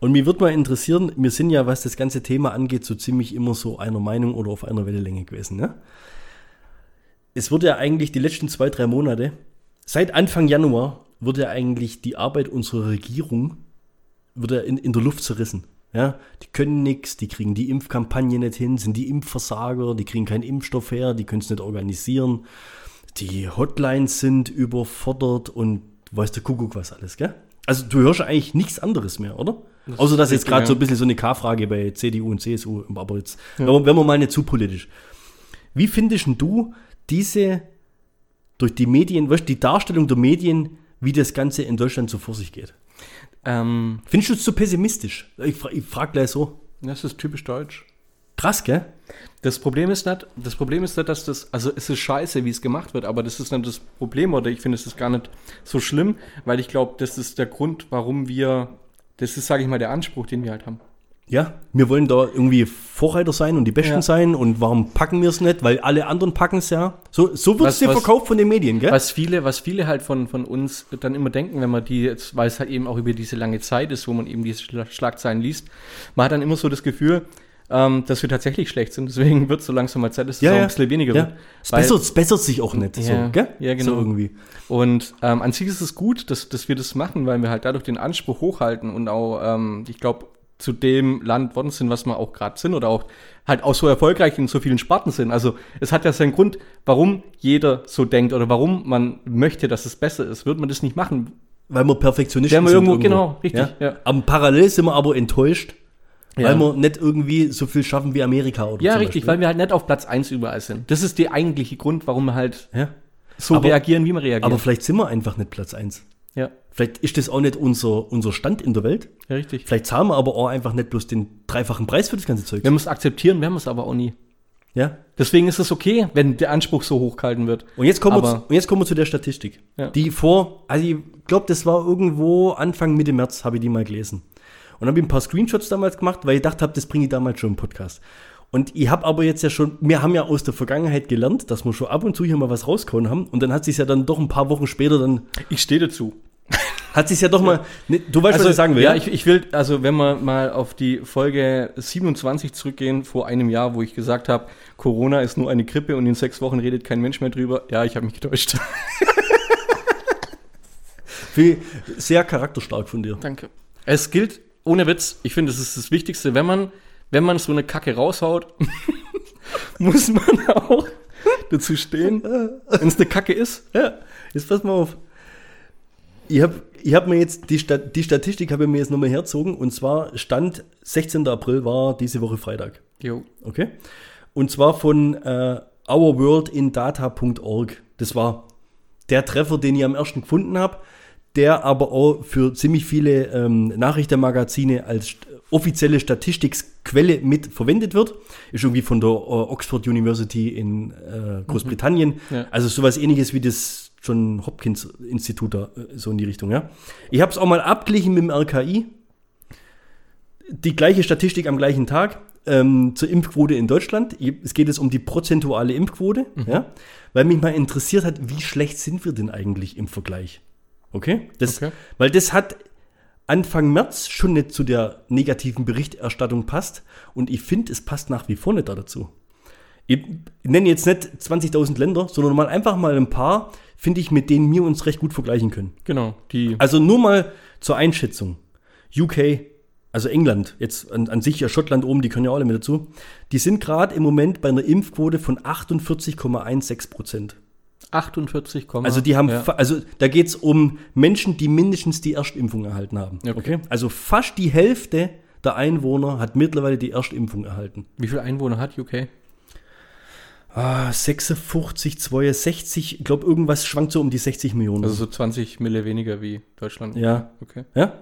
Und mir würde mal interessieren, wir sind ja, was das ganze Thema angeht, so ziemlich immer so einer Meinung oder auf einer Wellenlänge gewesen. Ne? Es wurde ja eigentlich die letzten zwei, drei Monate, seit Anfang Januar, wurde ja eigentlich die Arbeit unserer Regierung wird ja in, in der Luft zerrissen. Ja, die können nichts, die kriegen die Impfkampagne nicht hin, sind die Impfversager, die kriegen keinen Impfstoff her, die können es nicht organisieren. Die Hotlines sind überfordert und weiß der Kuckuck was alles, gell? Also du hörst eigentlich nichts anderes mehr, oder? Außer dass jetzt gerade ja. so ein bisschen so eine K-Frage bei CDU und CSU, aber jetzt, wenn, wir, wenn wir mal nicht zu politisch. Wie findest du diese durch die Medien, weißt, die Darstellung der Medien, wie das Ganze in Deutschland so vor sich geht? Ähm, Findest du es zu pessimistisch? Ich, fra ich frage gleich so. das ist typisch deutsch. Krass, gell? Das Problem ist nicht, das Problem ist nicht, dass das, also es ist scheiße, wie es gemacht wird, aber das ist nicht das Problem oder ich finde, es ist gar nicht so schlimm, weil ich glaube, das ist der Grund, warum wir, das ist, sage ich mal, der Anspruch, den wir halt haben. Ja, wir wollen da irgendwie Vorreiter sein und die Besten Ja. sein und warum packen wir es nicht? Weil alle anderen packen es ja. So, so wird es dir verkauft von den Medien, gell? Was viele, was viele halt von, von uns dann immer denken, wenn man die jetzt, weil es halt eben auch über diese lange Zeit ist, wo man eben diese Schla- Schlagzeilen liest, man hat dann immer so das Gefühl, ähm, dass wir tatsächlich schlecht sind. Deswegen wird so langsam mal Zeit, dass es auch ein bisschen weniger ja. wird. Es bessert, es bessert sich auch nicht, Ja, so, gell? ja, genau. So irgendwie. Und ähm, an sich ist es gut, dass, dass wir das machen, weil wir halt dadurch den Anspruch hochhalten und auch, ähm, ich glaube, zu dem Land worden sind, was wir auch gerade sind oder auch halt auch so erfolgreich in so vielen Sparten sind. Also es hat ja seinen Grund, warum jeder so denkt oder warum man möchte, dass es besser ist. Würde man das nicht machen? Weil wir Perfektionisten wir sind. irgendwo- genau, richtig, Ja? ja. Aber parallel sind wir aber enttäuscht, Ja. weil wir nicht irgendwie so viel schaffen wie Amerika oder Ja, richtig, Beispiel. weil wir halt nicht auf Platz 1 überall sind. Das ist der eigentliche Grund, warum wir halt ja. so Aber- reagieren, wie wir reagieren. Aber vielleicht sind wir einfach nicht Platz 1. ja, Vielleicht ist das auch nicht unser, unser Stand in der Welt. ja, richtig. Vielleicht zahlen wir aber auch einfach nicht bloß den dreifachen Preis für das ganze Zeug. Wir es akzeptieren, wir es aber auch nie. Ja. Deswegen ist es okay, wenn der Anspruch so hochgehalten wird. Und jetzt kommen, wir, Aber- zu, und jetzt kommen wir zu der Statistik. Ja. Die vor, also ich glaube, das war irgendwo Anfang Mitte März, habe ich die mal gelesen. Und habe ich ein paar Screenshots damals gemacht, weil ich gedacht habe, das bringe ich damals schon im Podcast. Und ich habe aber jetzt ja schon, wir haben ja aus der Vergangenheit gelernt, dass wir schon ab und zu hier mal was rausgehauen haben. Und dann hat sich ja dann doch ein paar Wochen später dann, Ich stehe dazu. hat sich ja doch mal, ne, du weißt, was ich sagen will. ja, ich, ich will, also wenn wir mal auf die Folge 27 zurückgehen, vor einem Jahr, wo ich gesagt habe, Corona ist nur eine Grippe und in sechs Wochen redet kein Mensch mehr drüber. Ja, ich habe mich getäuscht. Sehr charakterstark von dir. Danke. Es gilt, ohne Witz, ich finde, das ist das Wichtigste, wenn man, wenn man so eine Kacke raushaut, muss man auch dazu stehen, wenn es eine Kacke ist. Ja, jetzt pass mal auf. Ich habe ich hab mir jetzt die, Stat die Statistik habe ich mir jetzt nochmal herzogen und zwar Stand 16. April war diese Woche Freitag. Jo. Okay? Und zwar von äh, ourworldindata.org. Das war der Treffer, den ich am ersten gefunden habe, der aber auch für ziemlich viele ähm, Nachrichtenmagazine als offizielle Statistikquelle mit verwendet wird. Ist irgendwie von der äh, Oxford University in äh, Großbritannien. Ja. Also sowas ähnliches wie das John Hopkins Institut da, äh, so in die Richtung, ja. Ich habe es auch mal abgeglichen mit dem RKI. Die gleiche Statistik am gleichen Tag ähm, zur Impfquote in Deutschland. Es geht jetzt um die prozentuale Impfquote, ja, weil mich mal interessiert hat, wie schlecht sind wir denn eigentlich im Vergleich? Okay? Das, Okay. Weil das hat Anfang März schon nicht zu der negativen Berichterstattung passt und ich finde, es passt nach wie vor nicht da dazu. Ich nenne jetzt nicht 20.000 Länder, sondern mal einfach mal ein paar, finde ich, mit denen wir uns recht gut vergleichen können. Genau. Die, Also nur mal zur Einschätzung. UK, also England, jetzt an, an sich ja Schottland oben, die können ja alle mit dazu. Die sind gerade im Moment bei einer Impfquote von 48,16 Prozent. 48, Also die haben, ja. also da geht es um Menschen, die mindestens die Erstimpfung erhalten haben. Okay. Also fast die Hälfte der Einwohner hat mittlerweile die Erstimpfung erhalten. Wie viele Einwohner hat UK? Ah, 56, 62, ich glaube irgendwas schwankt so um die 60 Millionen. Also so 20 Mille weniger wie Deutschland. ja. Okay. Ja?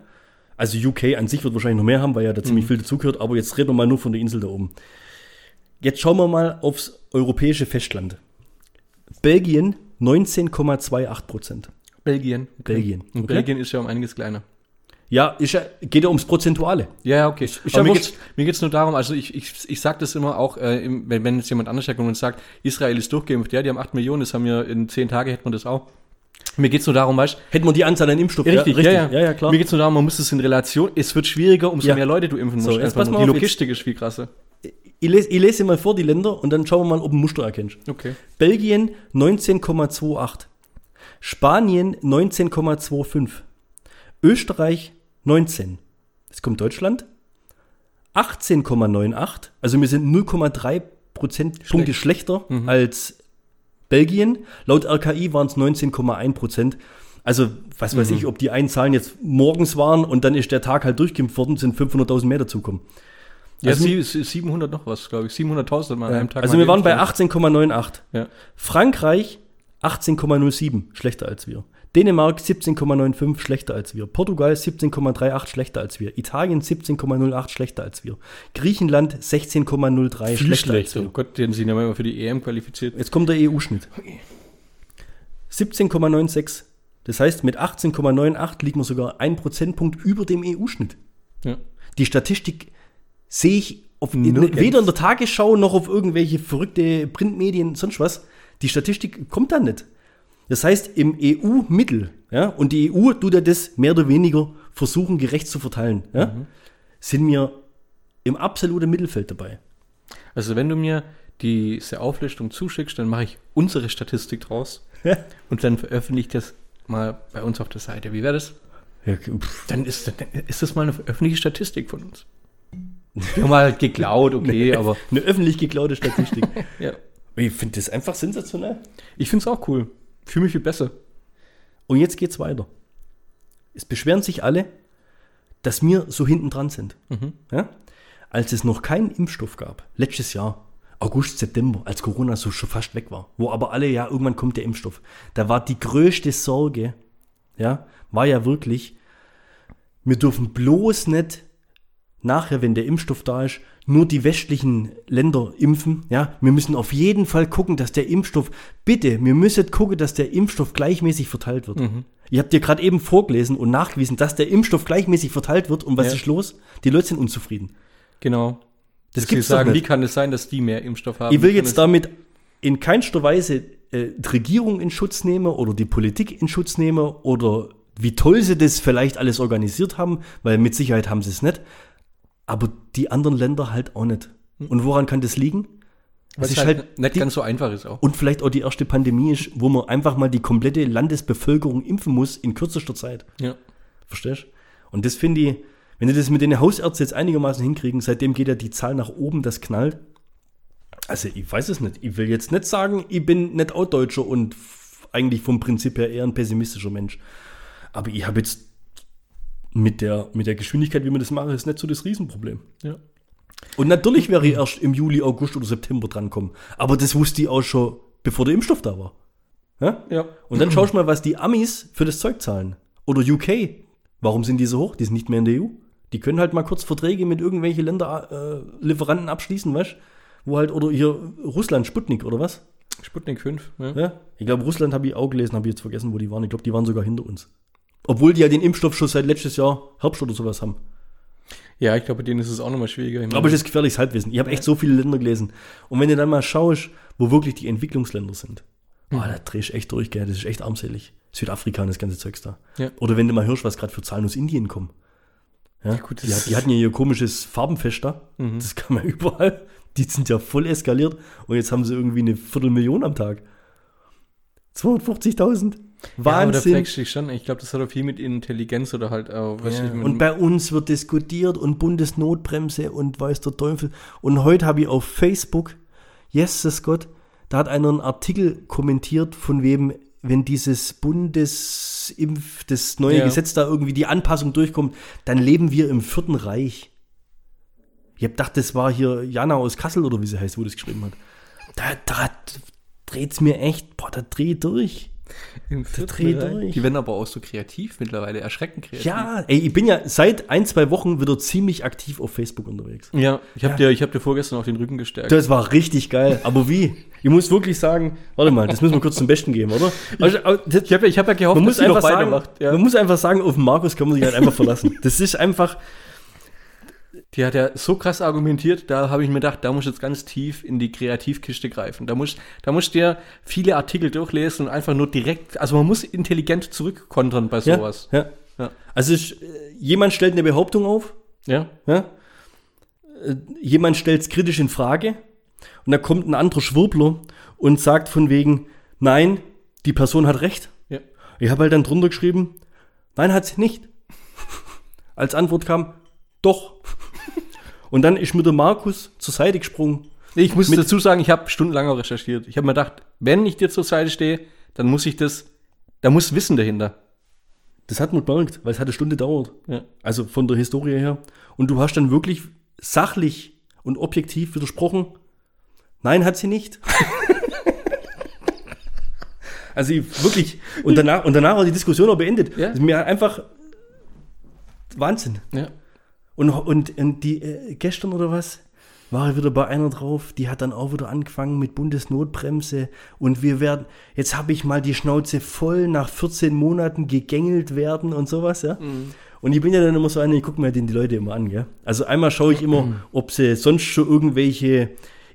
Also UK an sich wird wahrscheinlich noch mehr haben, weil ja da ziemlich Mhm. viel dazugehört, aber jetzt reden wir mal nur von der Insel da oben. Jetzt schauen wir mal aufs europäische Festland. Belgien 19,28 Prozent. Belgien. Okay. Belgien. Und Okay. Belgien ist ja um einiges kleiner. Ja, ja, geht ja ums Prozentuale. Ja, okay. Aber ja mir mir geht's nur darum, also ich, ich, ich sag das immer auch, äh, im, wenn, wenn jetzt jemand anders herkommt und sagt, Israel ist durchgeimpft, ja, die haben 8 Millionen, das haben wir in 10 Tagen hätten wir das auch. Mir geht es nur darum, weißt Hätten wir die Anzahl an Impfstoff. Richtig, ja, ja, ja. ja, klar. Mir geht es nur darum, man muss es in Relation, es wird schwieriger, umso mehr Leute du impfen So, musst. jetzt einfach pass mal die jetzt- Logistik ist viel krasser. Ich lese, ich lese mal vor die Länder und dann schauen wir mal, ob ein Muster erkennst. Okay. Belgien 19,28. Spanien 19,25. Österreich 19. Jetzt kommt Deutschland 18,98. Also wir sind 0,3 Prozentpunkte schlechter als Belgien. Laut RKI waren es 19,1 Prozent. Also was weiß ich, ob die einen Zahlen jetzt morgens waren und dann ist der Tag halt durchgeimpft worden, sind 500.000 mehr dazukommen. Ja, Also- sie, sie- 700 noch was, glaube ich. 700.000 mal an einem Tag. Also wir waren bei geimpft 18,98. Ja. Frankreich 18,07, schlechter als wir. Dänemark 17,95, schlechter als wir. Portugal 17,38, schlechter als wir. Italien 17,08, schlechter als wir. Griechenland 16,03, Viel schlechter als schlechter. wir. Oh Gott, den sind ja mal für die EM qualifiziert. Jetzt kommt der EU-Schnitt. 17,96. Das heißt, mit 18,98 liegen wir sogar ein Prozentpunkt über dem EU-Schnitt. Ja. Die Statistik sehe ich auf, Nirgends. weder in der Tagesschau noch auf irgendwelche verrückte Printmedien, sonst was. Die Statistik kommt da nicht. Das heißt, im EU-Mittel, ja, und die EU tut ja das mehr oder weniger versuchen, gerecht zu verteilen, ja, sind wir im absoluten Mittelfeld dabei. Also wenn du mir diese Auflistung zuschickst, dann mache ich unsere Statistik draus und dann veröffentliche ich das mal bei uns auf der Seite. Wie wäre das? Ja, Dann ist, dann ist das mal eine öffentliche Statistik von uns. Wir haben halt geklaut, okay, aber eine öffentlich geklaute Statistik. ja. ich finde das einfach sensationell. Ich finde es auch cool. Fühle mich viel besser. Und jetzt geht's weiter. Es beschweren sich alle, dass wir so hinten dran sind. Ja? Als es noch keinen Impfstoff gab, letztes Jahr, August, September, als Corona so schon fast weg war, wo aber alle, ja, irgendwann kommt der Impfstoff. Da war die größte Sorge, ja, war ja wirklich, wir dürfen bloß nicht nachher, wenn der Impfstoff da ist, nur die westlichen Länder impfen. Ja, wir müssen auf jeden Fall gucken, dass der Impfstoff, bitte, wir müssen gucken, dass der Impfstoff gleichmäßig verteilt wird. Ihr habt dir gerade eben vorgelesen und nachgewiesen, dass der Impfstoff gleichmäßig verteilt wird. Und was Ja. ist los? Die Leute sind unzufrieden. Genau. Das Dass gibt's sagen, wie kann es sein, dass die mehr Impfstoff haben? Ich will jetzt damit in keinster Weise äh, die Regierung in Schutz nehmen oder die Politik in Schutz nehmen oder wie toll sie das vielleicht alles organisiert haben, weil mit Sicherheit haben sie es nicht. Aber die anderen Länder halt auch nicht. Und woran kann das liegen? Es ist halt, halt nicht die- ganz so einfach ist auch. Und vielleicht auch die erste Pandemie ist, wo man einfach mal die komplette Landesbevölkerung impfen muss in kürzester Zeit. Ja. Verstehst? Und das finde ich, wenn die das mit den Hausärzten jetzt einigermaßen hinkriegen, seitdem geht ja die Zahl nach oben, das knallt. Also ich weiß es nicht. Ich will jetzt nicht sagen, ich bin nicht auch Deutscher und eigentlich vom Prinzip her eher ein pessimistischer Mensch. Aber ich habe jetzt mit der, mit der Geschwindigkeit, wie man das macht, ist nicht so das Riesenproblem. Ja. Und natürlich wäre ich erst im Juli, August oder September drankommen. Aber das wusste ich auch schon, bevor der Impfstoff da war. Ja? Ja. Und dann schaust du mal, was die Amis für das Zeug zahlen. Oder UK. Warum sind die so hoch? Die sind nicht mehr in der EU. Die können halt mal kurz Verträge mit irgendwelchen Länderlieferanten äh, abschließen, weißt Wo halt, oder hier Russland, Sputnik oder was? Sputnik 5. Ja. Ja? Ich glaube, Russland habe ich auch gelesen, habe ich jetzt vergessen, wo die waren. Ich glaube, die waren sogar hinter uns. Obwohl die ja den Impfstoff schon seit letztes Jahr Herbst oder sowas haben. ja, ich glaube, bei denen ist es auch nochmal schwieriger. Ich Aber das ist gefährliches Halbwissen. Ich habe echt so viele Länder gelesen. Und wenn du dann mal schaust, wo wirklich die Entwicklungsländer sind, oh, da drehst du echt durch, gell? Das ist echt armselig. Südafrika und das ganze Zeugs da. Ja. Oder wenn du mal hörst, was gerade für Zahlen aus Indien kommen. Ja, gut, die, die hatten ja ihr komisches Farbenfest da. Das kann man überall. Die sind ja voll eskaliert. Und jetzt haben sie irgendwie eine Viertelmillion am Tag. 250.000. Ja, aber Wahnsinn. du dich schon. Ich glaube, das hat auch viel mit Intelligenz oder halt auch, Ja, ich und bei uns wird diskutiert und Bundesnotbremse und weiß der Teufel. Und heute habe ich auf Facebook, Jesus Gott, da hat einer einen Artikel kommentiert, von wem, wenn dieses Bundesimpf, das neue Ja. Gesetz da irgendwie die Anpassung durchkommt, dann leben wir im Vierten Reich. Ich hab gedacht, das war hier Jana aus Kassel oder wie sie heißt, wo das geschrieben hat. Da, da dreht's mir echt, boah, da dreh ich durch. Im dreh vierten Bereich. durch. Die werden aber auch so kreativ mittlerweile, erschreckend kreativ. Ja, ey, ich bin ja seit ein, zwei Wochen wieder ziemlich aktiv auf Facebook unterwegs. Ja, ich habe dir, ich hab dir vorgestern auch den Rücken gestärkt. Das war richtig geil. Aber wie? Ich muss wirklich sagen, warte mal, das müssen wir kurz zum Besten geben, oder? Also, das- ich habe ja, ich hab ja gehofft, man muss dass sie noch einfach sagen, weitermacht. Ja. man muss einfach sagen, auf den Markus kann man sich halt einfach verlassen. Das ist einfach, Die hat ja so krass argumentiert, da habe ich mir gedacht, da muss ich jetzt ganz tief in die Kreativkiste greifen. Da muss, da musst du dir viele Artikel durchlesen und einfach nur direkt, also man muss intelligent zurückkontern bei sowas. Ja, ja. Ja. Also es, äh, jemand stellt eine Behauptung auf, Ja. ja? Äh, jemand stellt es kritisch in Frage und da kommt ein anderer Schwurbler und sagt von wegen, nein, die Person hat recht. Ja. Ich habe halt dann drunter geschrieben, nein, hat sie nicht. Als Antwort kam, doch. Und dann ist mir der Markus zur Seite gesprungen. Ich muss Mit- dazu sagen, ich habe stundenlang auch recherchiert. Ich habe mir gedacht, wenn ich dir zur Seite stehe, dann muss ich das, da muss Wissen dahinter. Das hat man gemerkt, weil es hat eine Stunde dauert. Ja. Also von der Historie her. Und du hast dann wirklich sachlich und objektiv widersprochen. Nein, hat sie nicht. also ich, wirklich. Und danach, und danach war die Diskussion auch beendet. Ja. Mir einfach Wahnsinn. Ja. Und, und, und die äh, gestern oder was war wieder bei einer drauf, die hat dann auch wieder angefangen mit Bundesnotbremse und wir werden, jetzt habe ich mal die Schnauze voll nach 14 Monaten gegängelt werden und sowas, ja. Und ich bin ja dann immer so einer, ich gucke mir den die Leute immer an, gell. Also einmal schaue ich immer, ob sie sonst schon irgendwelche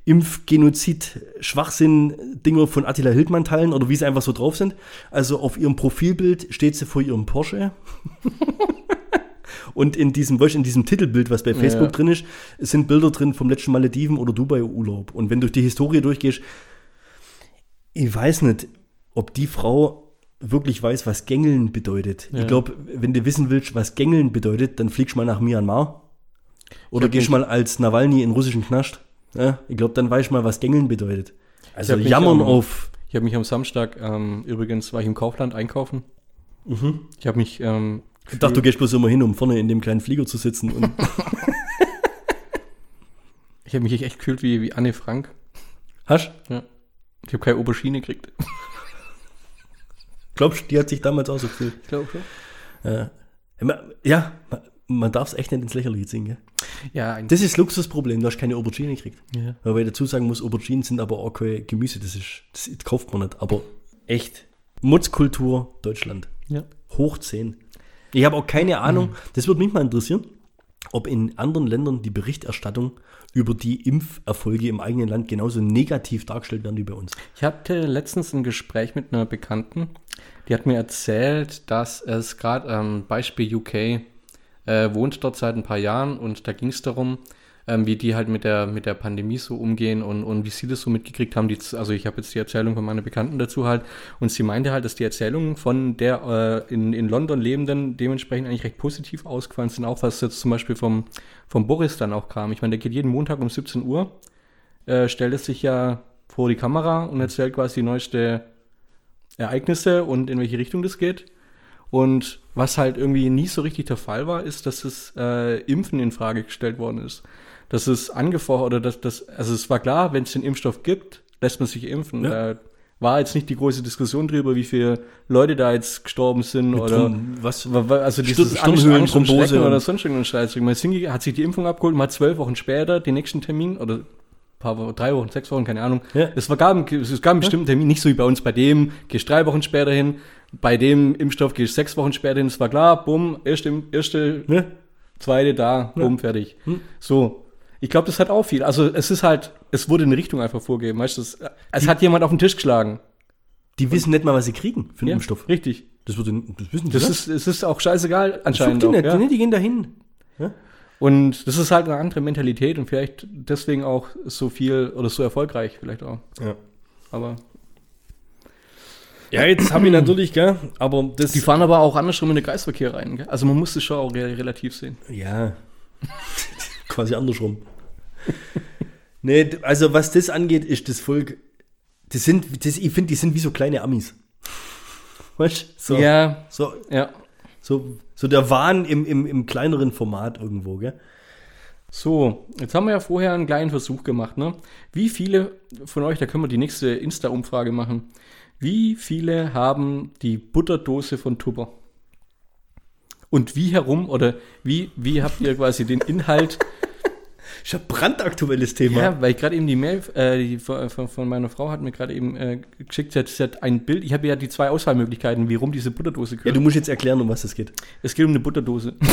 Impfgenozid-Schwachsinn-Dinger von Attila Hildmann teilen oder wie sie einfach so drauf sind. Also auf ihrem Profilbild steht sie vor ihrem Porsche. Und in diesem, weißt in diesem Titelbild, was bei Facebook Ja. drin ist, sind Bilder drin vom letzten Malediven oder Dubai-Urlaub. Und wenn du durch die Historie durchgehst, ich weiß nicht, ob die Frau wirklich weiß, was Gängeln bedeutet. Ich Ja. glaube, wenn du wissen willst, was Gängeln bedeutet, dann fliegst du mal nach Myanmar. Oder gehst mal als Nawalny in russischen Knast. Ja, ich glaube, dann weißt du mal, was Gängeln bedeutet. Also jammern am- auf. Ich habe mich am Samstag, ähm, übrigens war ich im Kaufland einkaufen. Ich habe mich, ähm, Ich dachte, du gehst bloß immer hin, um vorne in dem kleinen Flieger zu sitzen. Und ich habe mich echt gefühlt wie, wie Anne Frank. hast, Ja. Ich habe keine Aubergine gekriegt. glaubst du, die hat sich damals auch so gefühlt? Ich glaube schon. Ja, man- ja man, man darf es echt nicht ins Lächerliche ziehen, gell? Ja, ein, Das ist Luxusproblem, du hast keine Aubergine gekriegt. ja. Weil ich dazu sagen muss, Auberginen sind aber auch kein Gemüse, das ist, das kauft man nicht. Aber echt, Mutzkultur Deutschland. ja. Hoch 10. Ich habe auch keine Ahnung, das würde mich mal interessieren, ob in anderen Ländern die Berichterstattung über die Impferfolge im eigenen Land genauso negativ dargestellt werden wie bei uns. Ich hatte letztens ein Gespräch mit einer Bekannten, die hat mir erzählt, dass es gerade ähm, Beispiel UK äh, wohnt dort seit ein paar Jahren und da ging es darum, ähm, wie die halt mit der mit der Pandemie so umgehen und, und wie sie das so mitgekriegt haben. Die, also ich habe jetzt die Erzählung von meiner Bekannten dazu halt und sie meinte halt, dass die Erzählungen von der äh, in, in London lebenden dementsprechend eigentlich recht positiv ausgefallen sind, auch was jetzt zum Beispiel vom, vom Boris dann auch kam. Ich meine, der geht jeden Montag um 17 Uhr äh, stellt es sich ja vor die Kamera und erzählt quasi die neueste Ereignisse und in welche Richtung das geht. Und was halt irgendwie nie so richtig der Fall war, ist, dass das äh, Impfen in Frage gestellt worden ist. Dass es angefordert oder dass das, also es war klar, wenn es den Impfstoff gibt, lässt man sich impfen. Ja. Da war jetzt nicht die große Diskussion drüber, wie viele Leute da jetzt gestorben sind oder Drum- was, Wa- wa- Also dieses und Stirnhöhlenthrombose oder und- sonst irgendeinen Scheiß. Man ist hat sich die Impfung abgeholt, man hat zwölf Wochen später den nächsten Termin oder paar Wochen, drei Wochen, sechs Wochen, keine Ahnung. Ja. Es, war, gab, es gab einen bestimmten Termin, nicht so wie bei uns. Bei dem gehst drei Wochen später hin, bei dem Impfstoff gehst sechs Wochen später hin. Es war klar, bumm, erste, erste ne? zweite da, bumm, fertig. So. Ich glaube, das hat auch viel. Also es ist halt, es wurde eine Richtung einfach vorgegeben. Weißt du, es, es hat jemand auf den Tisch geschlagen. Die wissen nicht mal, was sie kriegen für einen Ja, Impfstoff. Richtig. Das, würde, das wissen die Das nicht. ist, es ist auch scheißegal Das anscheinend. juckt die Auch, nicht, ja. die, die gehen dahin. Und das ist halt eine andere Mentalität und vielleicht deswegen auch so viel oder so erfolgreich vielleicht auch. Ja. Aber Ja, jetzt habe ich natürlich, gell, aber das. die fahren aber auch andersrum in den Kreisverkehr rein. Gell? Also man muss es schon auch re relativ sehen. Ja. Quasi andersrum. Nee, also was das angeht, ist das Volk. Das sind, das, ich finde, die sind wie so kleine Amis. Weißt du? So, Ja, so, ja. so, so der Wahn im, im, im kleineren Format irgendwo, gell? So, jetzt haben wir ja vorher einen kleinen Versuch gemacht. Ne? Wie viele von euch, da können wir die nächste Insta-Umfrage machen, wie viele haben die Butterdose von Tupper? Und wie herum oder wie, wie habt ihr quasi den Inhalt Ist ein brandaktuelles Thema. Ja, weil ich gerade eben die Mail äh, die von, von, meiner Frau hat mir gerade eben äh, geschickt, sie hat, hat ein Bild. Ich habe ja die zwei Auswahlmöglichkeiten, wie rum diese Butterdose ja, gehört. du musst jetzt erklären, um was es geht. es geht um eine Butterdose.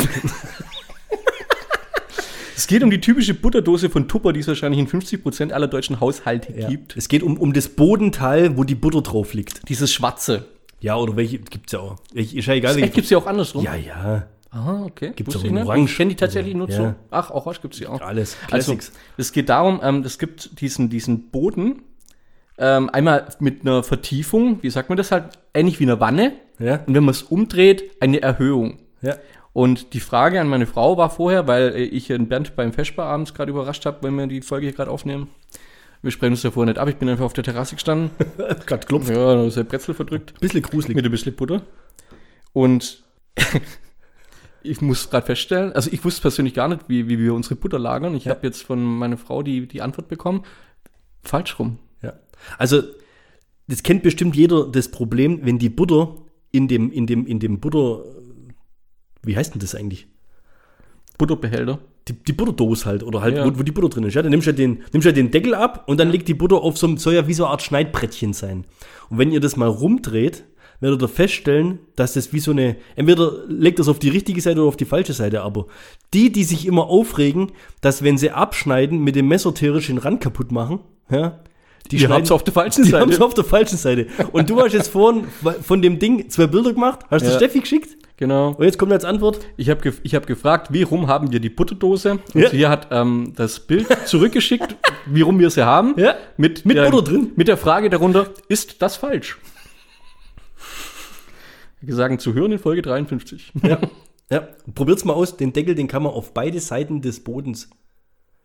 Es geht um die typische Butterdose von Tupper, die es wahrscheinlich in 50% aller deutschen Haushalte Ja. gibt. Es geht um, um das Bodenteil, wo die Butter drauf liegt. Dieses schwarze. Ja, oder welche gibt's ja auch. Ich, ist ja egal, Echt, welche. gibt es ja auch andersrum. Ja, ja. Ah, okay. Gibt's Wusste auch in nicht. Orange. Ich kenne die tatsächlich nur Ja. so. Ach, Orange gibt es ja auch. Alles. Also, Classics. es geht darum, ähm, es gibt diesen, diesen Boden, ähm, einmal mit einer Vertiefung, wie sagt man das halt, ähnlich wie eine Wanne. Ja. Und wenn man es umdreht, eine Erhöhung. Ja. Und die Frage an meine Frau war vorher, weil äh, ich den Bernd beim Feschbar abends gerade überrascht habe, wenn wir die Folge hier gerade aufnehmen. Wir sprechen uns davor nicht ab, ich bin einfach auf der Terrasse gestanden. Gerade klopft. ja, da ist der Brezel verdrückt. Bisschen gruselig. Mit ein bisschen Butter. Und ich muss gerade feststellen, also ich wusste persönlich gar nicht, wie, wie wir unsere Butter lagern. Ich habe jetzt von meiner Frau die, die Antwort bekommen. Falsch rum. Ja. Also, das kennt bestimmt jeder das Problem, wenn die Butter in dem, in dem, in dem Butter, wie heißt denn das eigentlich? Butterbehälter. Die, die Butterdose halt, oder halt, Ja. wo, wo die Butter drin ist. Ja, dann nimmst du ja den, nimmst ja den Deckel ab und dann liegt die Butter auf so einem, soll ja wie so eine Art Schneidbrettchen sein. Und wenn ihr das mal rumdreht, werdet ihr feststellen, dass das wie so eine, entweder legt das auf die richtige Seite oder auf die falsche Seite, aber die, die sich immer aufregen, dass wenn sie abschneiden, mit dem Messer theoretisch den Rand kaputt machen, ja, die, Die schneiden- habt's auf der falschen die Seite. haben's auf der falschen Seite. Und du hast jetzt vorhin von dem Ding zwei Bilder gemacht, hast du Ja. Steffi geschickt Genau. und jetzt kommt als Antwort, Ich habe ich hab gefragt, wie rum haben wir die Butterdose? Und Ja. sie hat ähm, das Bild zurückgeschickt, wie rum wir sie haben. Ja. Mit, Mit der, Butter drin. Mit der Frage darunter, ist das falsch? Sagen zu hören in Folge 53. Ja. ja. Probiert's mal aus. Den Deckel, den kann man auf beide Seiten des Bodens,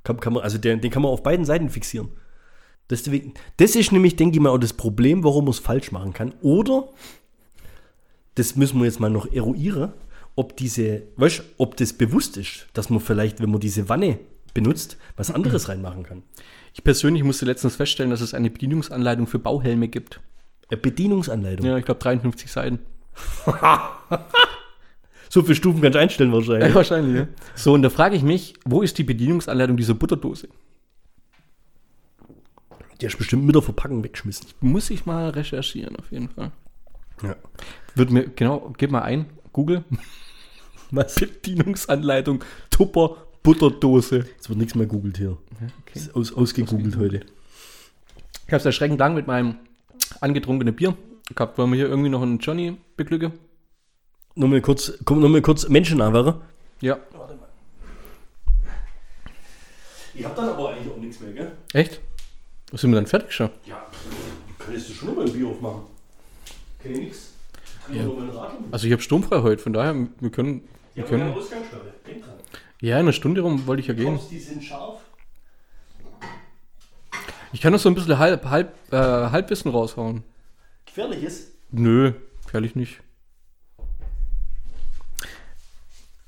kann, kann man, also den, den kann man auf beiden Seiten fixieren. Deswegen, das ist nämlich, denke ich mal, auch das Problem, warum man es falsch machen kann. Oder, das müssen wir jetzt mal noch eruieren, ob diese, weißt, ob das bewusst ist, dass man vielleicht, wenn man diese Wanne benutzt, was anderes reinmachen kann. Ich persönlich musste letztens feststellen, dass es eine Bedienungsanleitung für Bauhelme gibt. Eine Bedienungsanleitung. Ja, ich glaube 53 Seiten. So viele Stufen kannst du einstellen wahrscheinlich. wahrscheinlich, ja. So, und da frage ich mich, wo ist die Bedienungsanleitung dieser Butterdose? Die hast du bestimmt mit der Verpackung weggeschmissen. Muss ich mal recherchieren, auf jeden Fall. Ja. Wird mir, genau, gib mal ein, Google. Was? Bedienungsanleitung Tupper Butterdose. Es wird nichts mehr googelt hier. Okay. Ist aus, ausgegoogelt heute. Ich habe es erschreckend lang mit meinem angetrunkenen Bier gehabt. Wollen wir hier irgendwie noch einen Johnny beglücke? Nur mal kurz, komm, nur mal kurz Menschen anwäre. Ja. Ich hab dann aber eigentlich auch nichts mehr, gell? Echt? Was sind wir dann fertig schon? Ja, könntest du schon mal ein Bier aufmachen. Kenn ich nix. Kann Ja. nur mal raten. Also ich habe sturmfrei heute, von daher, wir können, wir können. Denk dran. Ja, in einer Stunde rum wollte ich ja gehen. Die sind scharf. Ich kann noch so ein bisschen halb, halb, äh, Halbwissen raushauen. Gefährliches. Nö, ehrlich nicht.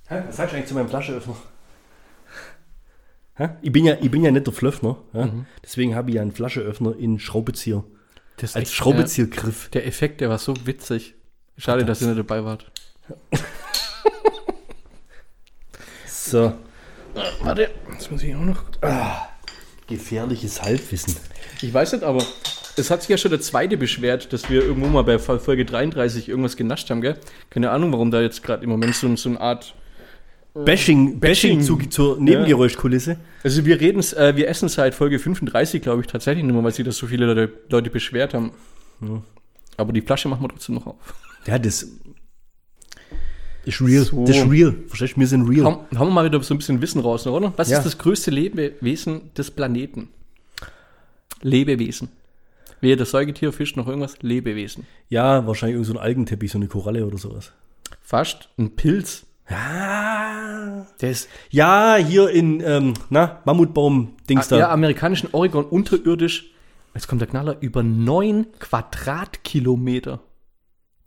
Hä? Was sagst du eigentlich zu meinem Flascheöffner? Hä? Ich, bin ja, ich bin ja nicht der Flöffner. Ja? Deswegen habe ich ja einen Flascheöffner in Schraubezieher. Das Als Schraubeziehergriff. Der Effekt, der war so witzig. Schade, dass ihr nicht dabei wart. So. Warte, das muss ich auch noch. Gefährliches Halbwissen. Ich weiß nicht, aber es hat sich ja schon der zweite beschwert, dass wir irgendwo mal bei Folge 33 irgendwas genascht haben, gell? Keine Ahnung, warum da jetzt gerade im Moment so, so eine Art. Bashing, Bashing zu, zur Nebengeräuschkulisse. Also wir reden, äh, wir essen seit Folge 35, glaube ich, tatsächlich nur, weil sich das so viele Leute, Leute beschwert haben. Aber die Flasche machen wir trotzdem noch auf. Ja, das ist real. So. Das ist real. Verstehst du? Wir sind real. Haben, haben wir mal wieder so ein bisschen Wissen raus, oder? Was Ja. ist das größte Lebewesen des Planeten? Lebewesen. Weder das Säugetier, Fisch noch irgendwas. Lebewesen. Ja, wahrscheinlich irgend so ein Algenteppich, so eine Koralle oder sowas. Fast ein Pilz. Ja. Der ist Ja, hier in, ähm, na, Mammutbaum-Dings da. ja, amerikanischen Oregon unterirdisch. Jetzt kommt der Knaller über 9 Quadratkilometer.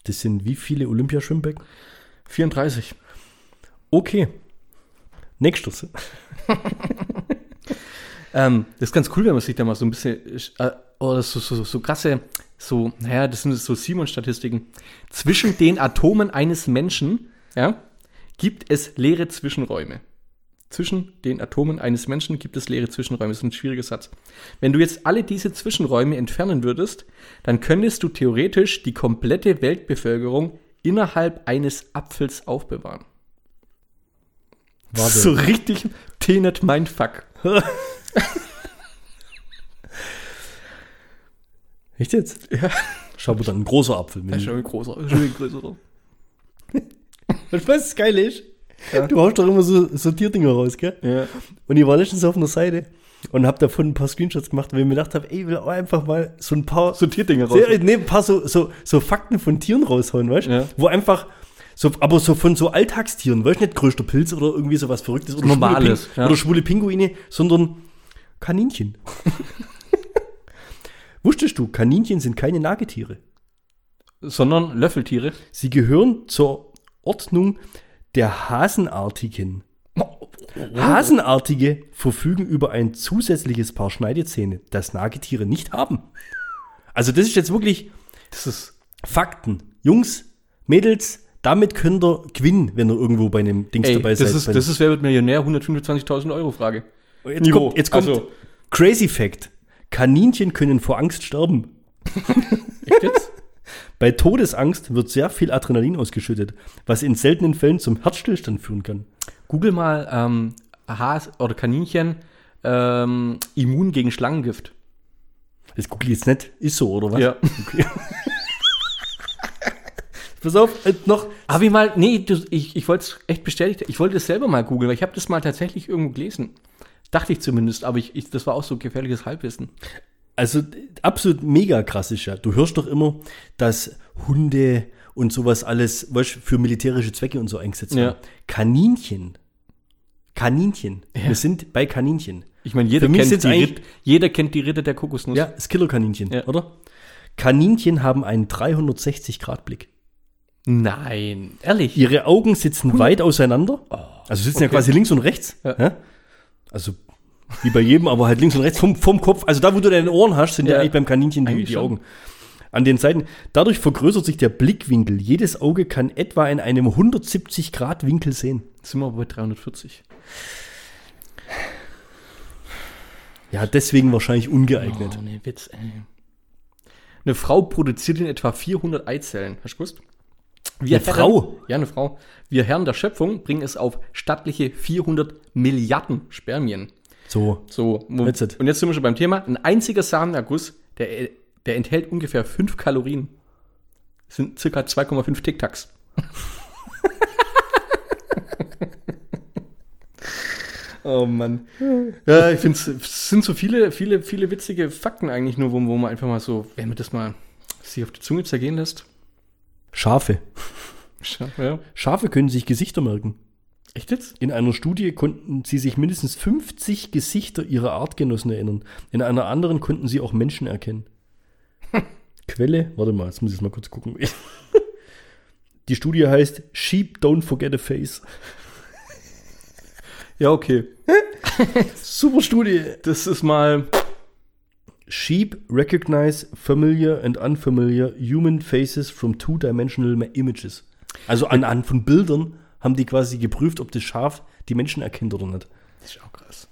Das sind wie viele Olympiaschwimmbecken? 34. Okay. Nächstes. Ähm, das ist ganz cool, wenn man sich da mal so ein bisschen, äh, oder so, so, so krasse, so, naja, das sind so Simon-Statistiken. Zwischen den Atomen eines Menschen, ja, gibt es leere Zwischenräume. Zwischen den Atomen eines Menschen gibt es leere Zwischenräume. Das ist ein schwieriger Satz. Wenn du jetzt alle diese Zwischenräume entfernen würdest, dann könntest du theoretisch die komplette Weltbevölkerung innerhalb eines Apfels aufbewahren. Warte. So richtig T-Net Mindfuck. Echt jetzt? Ja. Schau mal, dann ein großer Apfel. Das ist schon ein großer, schon ein größerer. Und was das Geile ist? Du haust doch immer so Sortierdinger raus, gell? Ja. Und ich war letztens auf einer Seite und habe davon ein paar Screenshots gemacht, weil ich mir gedacht habe, ey, ich will auch einfach mal so ein paar Sortierdinger raus. Sehr, nee, ein paar so, so, so Fakten von Tieren raushauen, weißt du? Ja. Wo einfach, so, aber so von so Alltagstieren, weißt du, nicht größter Pilz oder irgendwie sowas Verrücktes oder Normales, schwule, ja. oder schwule Pinguine, sondern Kaninchen. Wusstest du, Kaninchen sind keine Nagetiere. Sondern Löffeltiere. Sie gehören zur Ordnung der Hasenartigen. Hasenartige verfügen über ein zusätzliches Paar Schneidezähne, das Nagetiere nicht haben. Also das ist jetzt wirklich Das ist. Fakten. Jungs, Mädels, damit könnt ihr gewinnen, wenn ihr irgendwo bei einem Dings Ey, dabei das seid. ist, das ist Wer wird Millionär? 125.000 Euro Frage. jetzt Niveau. kommt, jetzt kommt Also- Crazy Fact. Kaninchen können vor Angst sterben. Echt jetzt? Bei Todesangst wird sehr viel Adrenalin ausgeschüttet, was in seltenen Fällen zum Herzstillstand führen kann. Google mal ähm, Has oder Kaninchen ähm, immun gegen Schlangengift. Das gucke ich jetzt nicht. Ist so, oder was? Ja. Pass auf, äh, noch. Habe ich mal, nee, du, ich, ich wollte es echt bestätigt, ich wollte es selber mal googeln, weil ich habe das mal tatsächlich irgendwo gelesen. Dachte ich zumindest, aber ich, ich, das war auch so gefährliches Halbwissen. Also absolut mega krass ist ja. Du hörst doch immer, dass Hunde und sowas alles weißt, für militärische Zwecke und so eingesetzt Ja. werden. Kaninchen. Kaninchen. Wir sind bei Kaninchen. Ich meine, jeder, kennt die Ritt, jeder kennt die Ritter der Kokosnuss. Ja, das Killerkaninchen, Ja. oder? Kaninchen haben einen 360-Grad-Blick. Nein, ehrlich. Ihre Augen sitzen weit auseinander. Also sitzen ja okay. quasi links und rechts. Ja. Ja? Also wie bei jedem, aber halt links und rechts vom, vom Kopf. Also da, wo du deine Ohren hast, sind ja, Ja. eigentlich beim Kaninchen die, die. Augen. An den Seiten. Dadurch vergrößert sich der Blickwinkel. Jedes Auge kann etwa in einem 170-Grad-Winkel sehen. Jetzt sind wir aber bei 340. Ja, deswegen wahrscheinlich ungeeignet. Oh, nee, Witz, ey. Eine Frau produziert in etwa 400 Eizellen. Hast du gewusst? Wir Eine Frau? Ja, eine Frau. Wir Herren der Schöpfung bringen es auf stattliche 400 Milliarden Spermien. So. So, und jetzt sind wir schon beim Thema. Ein einziger Samenerguss, der, der enthält ungefähr 5 Kalorien. Das sind circa 2,5 Tic-Tacs. oh Mann. Ja, ich finde es sind so viele, viele, viele witzige Fakten eigentlich nur, wo, wo man einfach mal so, wenn man das mal sich auf die Zunge zergehen lässt. Schafe. Ja. Schafe können sich Gesichter merken. Echt jetzt? In einer Studie konnten sie sich mindestens 50 Gesichter ihrer Artgenossen erinnern. In einer anderen konnten sie auch Menschen erkennen. Quelle, warte mal, jetzt muss ich es mal kurz gucken. Die Studie heißt Sheep Don't Forget a Face. Ja, okay. Super Studie. Das ist mal. Sheep recognize familiar and unfamiliar human faces from two-dimensional ma- images. Also anhand von Bildern haben die quasi geprüft, ob das Schaf die Menschen erkennt oder nicht. Das ist auch krass.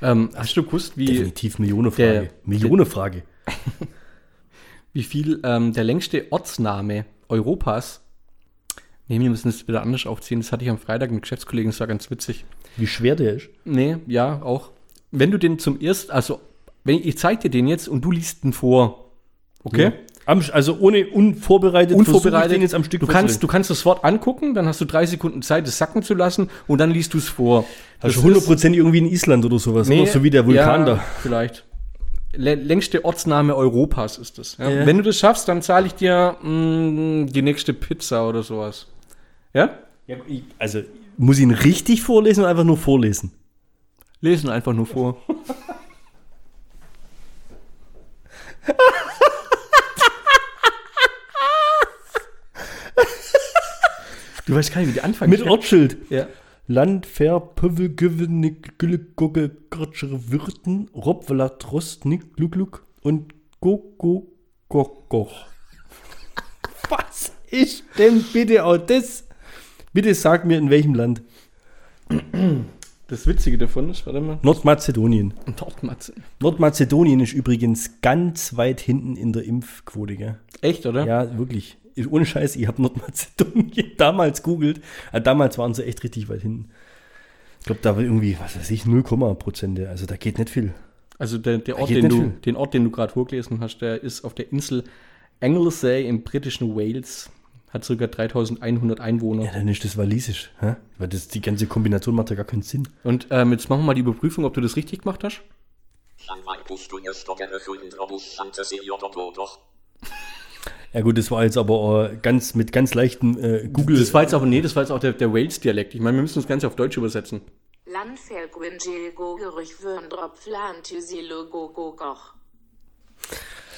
Ähm, hast du gewusst, wie, Definitiv Millionenfrage. der- Millionenfrage. wie viel ähm, der längste Ortsname Europas. Nee, wir müssen es wieder anders aufziehen. Das hatte ich am Freitag mit Geschäftskollegen, das war ganz witzig. Wie schwer der ist. Nee, ja, auch. Wenn du den zum ersten, also, wenn ich zeig dir den jetzt und du liest den vor. Okay? Am, also ohne unvorbereitet, Unvorbereitet. ich den jetzt am Stück du, kannst, du kannst das Wort angucken, dann hast du drei Sekunden Zeit, es sacken zu lassen und dann liest du es vor. Das hundertprozentig irgendwie in Island oder sowas, Nee, oder? So wie der Vulkan ja, da. Vielleicht. Lä- Längste Ortsname Europas ist das. Ja? Ja. Wenn du das schaffst, dann zahle ich dir mh, die nächste Pizza oder sowas. Ja? Ja, ich- Also, muss ich ihn richtig vorlesen oder einfach nur vorlesen? Lesen einfach nur vor. du weißt gar nicht, wie die anfangen. Mit Ortsschild. Ja. Land, Fair, Pöwe, Güvenik, Gülle, Gugge, Grotschere, Wirten, Robwela, Trostnik, Gluck, und Gogo, Gogoch. Was ist denn bitte auch das? Bitte sag mir, in welchem Land? Das Witzige davon ist, warte mal. Nordmazedonien. Nordmatze. Nordmazedonien ist übrigens ganz weit hinten in der Impfquote, gell? Echt, oder? Ja, wirklich. Ohne Scheiß, ich habe Nordmazedonien damals googelt. Äh, damals waren sie echt richtig weit hinten. glaube, da war irgendwie, was weiß ich, 0, Prozente. Also da geht nicht viel. Also der, der Ort, den du, viel. den Ort, den du gerade vorgelesen hast, der ist auf der Insel Anglesey im britischen Wales. Hat ca. 3100 Einwohner. Ja, dann ist das walisisch. Hä? Weil das, die ganze Kombination macht ja gar keinen Sinn. Und ähm, jetzt machen wir mal die Überprüfung, ob du das richtig gemacht hast. Ja gut, das war jetzt aber äh, ganz mit ganz leichten äh, Google. Das war jetzt aber, nee, das war jetzt auch der, der Wales-Dialekt. Ich meine, wir müssen das Ganze auf Deutsch übersetzen.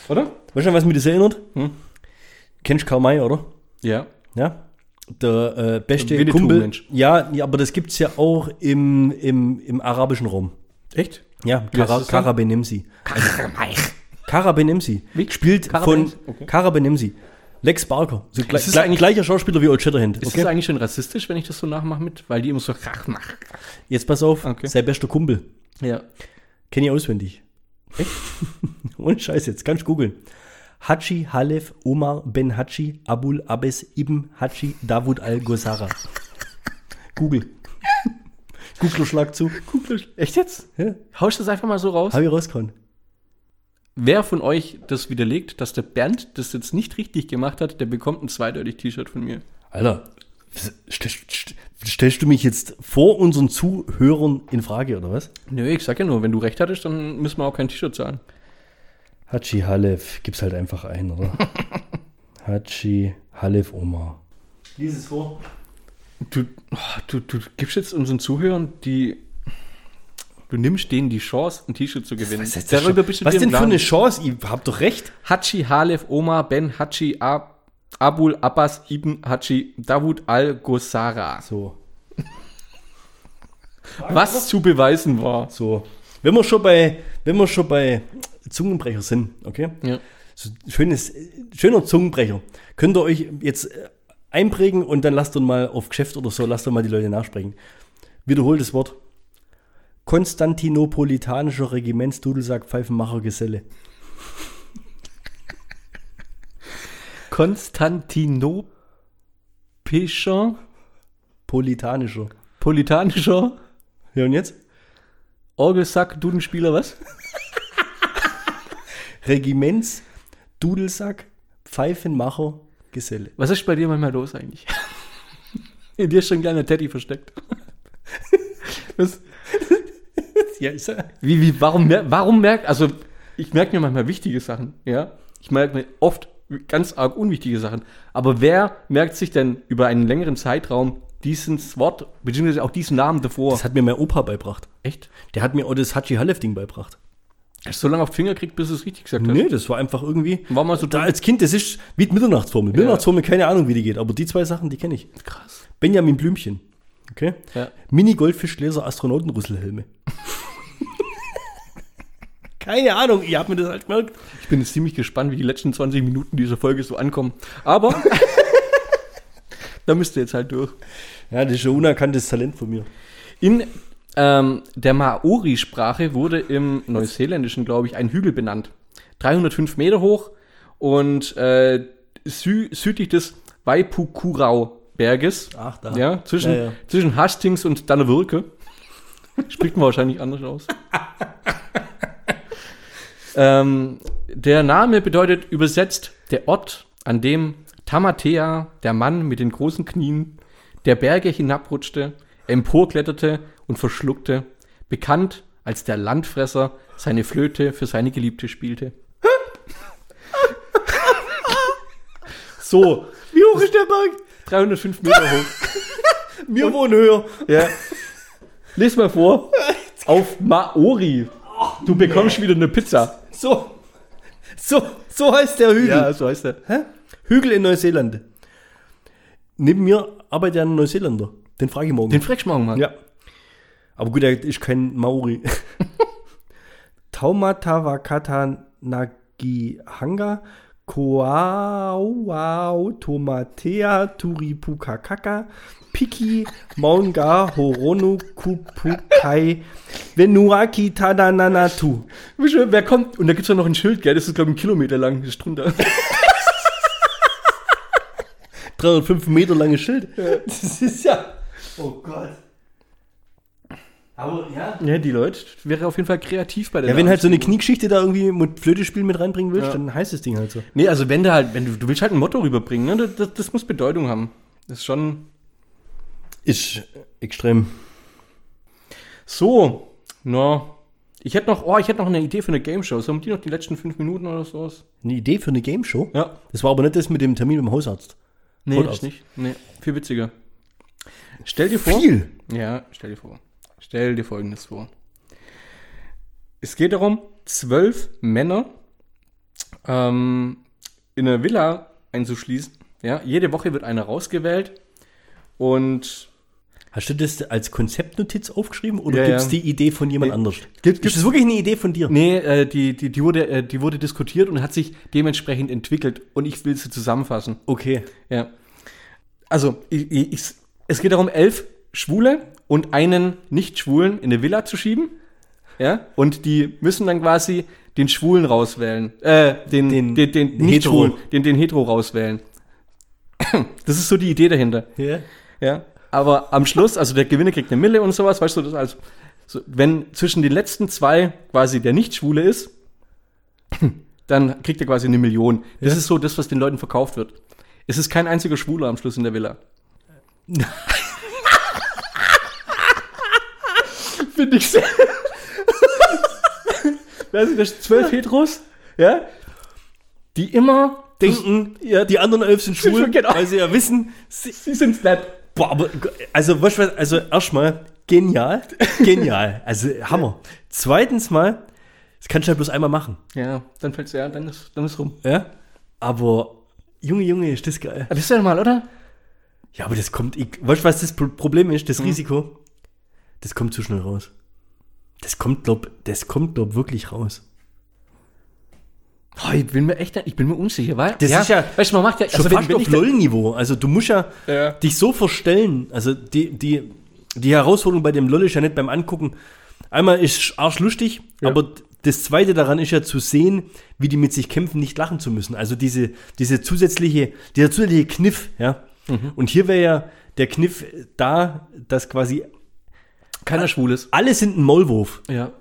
Oder? Weißt du, was mich das erinnert? Kennst Karl May, oder? Ja. Ja. Der äh, beste Winnetou, Kumpel. Mensch. Ja, ja, aber das gibt es ja auch im, im, im arabischen Raum. Echt? Ja, Kara, das dann? Kara Benemsi. Kara Benemsi. Wie? Spielt Kara von? Okay. Kara Benemsi. Lex Barker. So gle Ist es gle eigentlich- gleicher Schauspieler wie Old Shatterhand. Ist Okay? das eigentlich schon rassistisch, wenn ich das so nachmache mit? Weil die immer so Jetzt pass auf, Okay. sein bester Kumpel. Ja. Kenne ich auswendig. Ohne Scheiß jetzt, kannst googeln. Haji Halef Omar Ben Haji Abul Abes Ibn Haji Davud Al-Ghazara. Google. Google schlag zu. Echt jetzt? Ja, Haust das einfach mal so raus? hab ich rausgehauen. Wer von euch das widerlegt, dass der Bernd das jetzt nicht richtig gemacht hat, der bekommt ein zweideutig T-Shirt von mir. Alter, st st stellst du mich jetzt vor unseren Zuhörern in Frage, oder was? Nö, ich sag ja nur, wenn du recht hattest, dann müssen wir auch kein T-Shirt zahlen. Haji Halef, gib's halt einfach ein, oder? Haji Halef Omar. Lies es vor. Du, oh, du, du gibst jetzt unseren Zuhörern die. Du nimmst denen die Chance, ein T-Shirt zu gewinnen. Was, ist Darüber bist du was denn für eine. Chance? Ihr habt doch recht. Haji Halef Omar Ben Haji A Abul Abbas Ibn Haji Davud Al-Ghazara. So, Was zu beweisen war. so. Wenn wir schon bei, wenn wir schon bei Zungenbrecher sind, okay? Ja. So schönes, schöner Zungenbrecher. Könnt ihr euch jetzt äh, einprägen und dann lasst ihr mal auf Geschäft oder so, lasst ihr mal die Leute nachsprechen. Wiederholt das Wort. Konstantinopolitanischer Regimentsdudelsack Pfeifenmacher Geselle. Konstantinopischer, Politanischer. politanischer Ja, und jetzt? Orgelsack, Dudenspieler, was? Regiments, Dudelsack, Pfeifenmacher, Geselle. Was ist bei dir manchmal los eigentlich? In dir ist schon ein kleiner Teddy versteckt. Was? Ja, ist er. Wie, wie, warum, warum merkt, also ich merke mir manchmal wichtige Sachen, ja. Ich merke mir oft ganz arg unwichtige Sachen. Aber wer merkt sich denn über einen längeren Zeitraum dieses Wort, beziehungsweise auch diesen Namen davor? Das hat mir mein Opa beibracht. echt? Der hat mir auch das Haji Halef-Ding beibracht. Hast du so lange auf die Finger gekriegt, bis du es richtig gesagt hast? Nee, das war einfach irgendwie. War mal so da als Kind, das ist wie die Mitternachtsformel. Mitternachtsformel, keine Ahnung, wie die geht, aber die zwei Sachen, die kenne ich. Krass. Benjamin Blümchen. Okay? Ja. Mini-Goldfischgläser, Astronautenrüsselhelme. keine Ahnung, ihr habt mir das halt gemerkt. Ich bin jetzt ziemlich gespannt, wie die letzten 20 Minuten dieser Folge so ankommen. Aber da müsst ihr jetzt halt durch. Ja, das ist ein unerkanntes Talent von mir. In ähm, der Maori-Sprache wurde im Neuseeländischen, glaube ich, ein Hügel benannt. 305 Meter hoch und äh, sü südlich des Waipukurau-Berges. Ach, da. Ja, zwischen, Ja, ja. zwischen Hastings und Dannevirke. Spricht man wahrscheinlich anders aus. ähm, der Name bedeutet übersetzt der Ort, an dem Tamatea, der Mann mit den großen Knien, der Berge hinabrutschte, emporkletterte und verschluckte, bekannt als der Landfresser seine Flöte für seine Geliebte spielte. so, Wie hoch ist der Berg? 305 Meter hoch. Wir wohnen höher. Ja. Lies mal vor. Auf Maori. Du bekommst wieder eine Pizza. So. So, so heißt der Hügel. so heißt er. Hä? Hügel in Neuseeland. Neben mir arbeitet ja ein Neuseeländer. Den frage ich morgen. Den fragst du morgen mal. ja. Aber gut, er ist kein Maori. Taumatawakata Nagihanga Koauau Tomatea Turipukakaka Piki Maunga Horonu Kupukai Venuaki Tadananatu. Wer kommt? Und da gibt es ja noch ein Schild, gell? Das ist, glaube ich, ein Kilometer lang. Das ist drunter. 305 Meter langes Schild. Das ist ja. Oh Gott. Aber ja. Ja, die Leute wäre auf jeden Fall kreativ bei der Ja, wenn halt so eine. Kniegeschichte da irgendwie mit Flötespiel mit reinbringen willst, Ja. dann heißt das Ding halt so. Nee, also wenn du halt, wenn du, du willst halt ein Motto rüberbringen, ne? Das, das, das muss Bedeutung haben. Das ist schon Ist extrem. so. No. Ich hätte noch, oh, ich hätte noch eine Idee für eine Game Show. Sollen die noch die letzten fünf Minuten oder sowas? Eine Idee für eine Game Show? Ja. Das war aber nicht das mit dem Termin beim Hausarzt. Nee, Voll aus. das nicht. Nee, viel witziger. Stell dir vor. Viel. Ja, stell dir vor. Stell dir folgendes vor. Es geht darum, zwölf Männer ähm, in eine Villa einzuschließen. Ja, jede Woche wird einer rausgewählt und Hast du das als Konzeptnotiz aufgeschrieben oder Ja, gibt es ja. die Idee von jemand Nee. anders? Gibt- ist das wirklich eine Idee von dir? nee, äh, die, die, die, wurde, äh, die wurde diskutiert und hat sich dementsprechend entwickelt und ich will sie zusammenfassen. Okay. Ja. Also, ich, ich, ich, es geht darum, elf Schwule und einen Nicht-Schwulen in eine Villa zu schieben. Ja. Und die müssen dann quasi den Schwulen rauswählen. Äh, den, Den den, den. Nicht-Schwulen, den, den Hetero rauswählen. Das ist so die Idee dahinter. Ja. Ja. Aber am Schluss, also der Gewinner kriegt eine Mille und sowas, weißt du, das also, so, wenn zwischen den letzten zwei quasi der Nicht-Schwule ist, dann kriegt er quasi eine Million. Das Ja. ist so das, was den Leuten verkauft wird. Es ist kein einziger Schwuler am Schluss in der Villa. Finde ich sehr. Weißt du, das sind zwölf Heteros, ja, die immer Denken, ja, die anderen elf sind schwul, schon genau. weil sie ja wissen, sie, sie sind nicht. boah, aber, also, du was, also erstmal, genial, genial, also Hammer. Zweitens mal, das kannst du halt bloß einmal machen, Ja, dann fällt's ja, dann ist, dann ist rum. ja, aber, Junge, Junge, ist das geil. Aber das ist ja normal, oder? Ja, aber das kommt, ich, weißt du, was das Pro- Problem ist, das Risiko? Das kommt zu schnell raus. Das kommt, glaub, das kommt, glaub, wirklich raus. Oh, ich bin mir echt, ich bin mir unsicher, weil Das ist ja weißt du, man macht ja, Schon also fast auf LOL-Niveau. Also du musst ja, Ja. dich so verstellen. Also die, die, die Herausforderung bei dem LOL ist ja nicht beim Angucken. Einmal ist arschlustig, Ja. aber das Zweite daran ist ja zu sehen, wie die mit sich kämpfen, nicht lachen zu müssen. Also diese, diese zusätzliche, dieser zusätzliche Kniff, ja. Mhm. Und hier wäre ja der Kniff da, dass quasi keiner schwul ist. alle sind ein Maulwurf. Ja.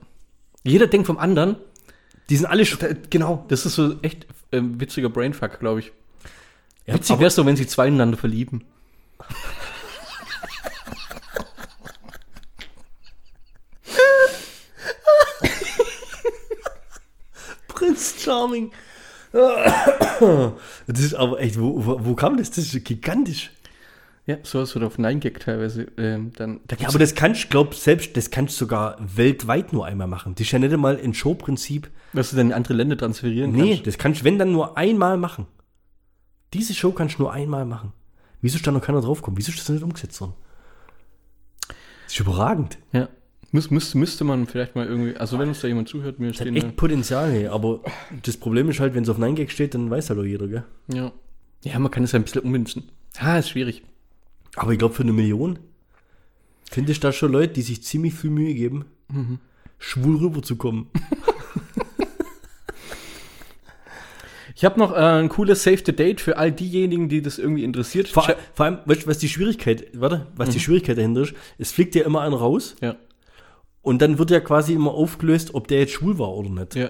Jeder denkt vom anderen. Die sind alle Da, genau, das ist so echt ähm, witziger Brainfuck, glaube ich. Ja, Witzig es so, wenn sie zwei ineinander verlieben. Prinz Charming. Das ist aber echt, wo, wo, wo kam das? Das ist gigantisch. Ja, sowas wird auf Nein Gag teilweise ähm, dann. Da Ja, aber das kannst du, glaub selbst, das kannst du sogar weltweit nur einmal machen. Das ist ja nicht einmal ein Showprinzip. was du dann in andere Länder transferieren Nee, kannst. das kannst du, wenn dann nur einmal machen. Diese Show kannst du nur einmal machen. Wieso ist da noch keiner draufgekommen? Wieso ist das nicht umgesetzt worden? Das ist überragend. Ja. Müs, müs, müsste man vielleicht mal irgendwie, also wenn uns da jemand zuhört, mir Das hat stehen. echt Potenzial, hey. aber das Problem ist halt, wenn es auf 9gag steht, dann weiß halt auch jeder, gell? Ja. Ja, man kann es ja ein bisschen ummünzen. Ah, ist schwierig. Aber ich glaube, für eine Million finde ich da schon Leute, die sich ziemlich viel Mühe geben, schwul rüberzukommen. Ich habe noch äh, ein cooles Save the Date für all diejenigen, die das irgendwie interessiert. Vor, vor allem, weißt was die Schwierigkeit, warte, was die Schwierigkeit dahinter ist? Es fliegt ja immer einer raus ja. und dann wird ja quasi immer aufgelöst, ob der jetzt schwul war oder nicht. Ja.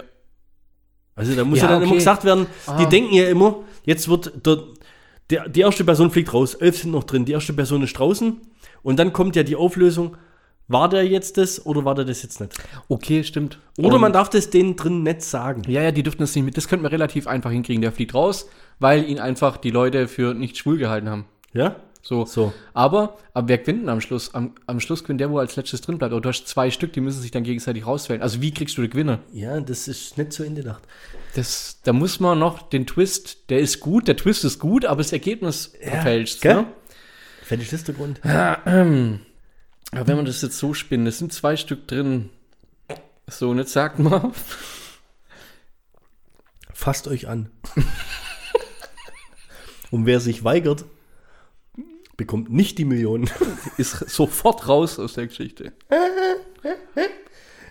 Also da muss ja, Ja, dann immer okay. gesagt werden, Ah. die denken ja immer, jetzt wird der, der, die erste Person fliegt raus, elf sind noch drin, die erste Person ist draußen und dann kommt ja die Auflösung, war der jetzt das oder war der das jetzt nicht? Okay, stimmt. Oder Und- man darf das denen drin nicht sagen. Ja, ja, die dürften das nicht mit. Das könnten wir relativ einfach hinkriegen. Der fliegt raus, weil ihn einfach die Leute für nicht schwul gehalten haben. Ja? So. So. Aber, aber wer gewinnt denn am Schluss? Am, am Schluss gewinnt der, wo als letztes drin bleibt. Aber du hast zwei Stück, die müssen sich dann gegenseitig rauswählen. Also wie kriegst du den Gewinner? Ja, das ist nicht zu Ende gedacht. Das, da muss man noch den Twist, der ist gut, der Twist ist gut, aber das Ergebnis verfälscht. gell? Ne? Fände ich das der Grund? Aber wenn man das jetzt so spinnt, es sind zwei Stück drin. So, und jetzt sagt mal, Fasst euch an. Und wer sich weigert, bekommt nicht die Millionen. ist sofort raus aus der Geschichte.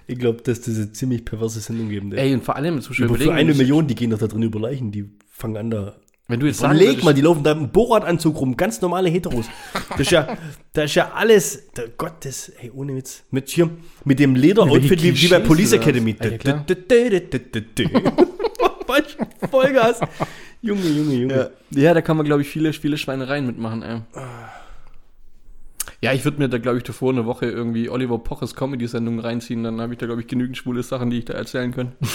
Ich glaube, dass das eine ziemlich perverse Sendung geben wird. Ey, und vor allem, so schön Über für eine Million, die gehen doch da drin über Leichen, die fangen an da Wenn du jetzt sagen Überleg würdest- mal, die laufen da im Bohrradanzug rum, ganz normale Heteros. Das ist ja, das ist ja alles, der Gott, das, hey, ohne Witz, mit hier, mit dem Lederoutfit wie, wie bei Police? Academy. Vollgas. Junge, Junge, Junge. Ja, ja da kann man, glaube ich, viele, viele Schweinereien mitmachen, ey. Ja, ich würde mir da, glaube ich, davor eine Woche irgendwie Oliver Poches Comedy-Sendung reinziehen, dann habe ich da, glaube ich, genügend schwule Sachen, die ich da erzählen könnte.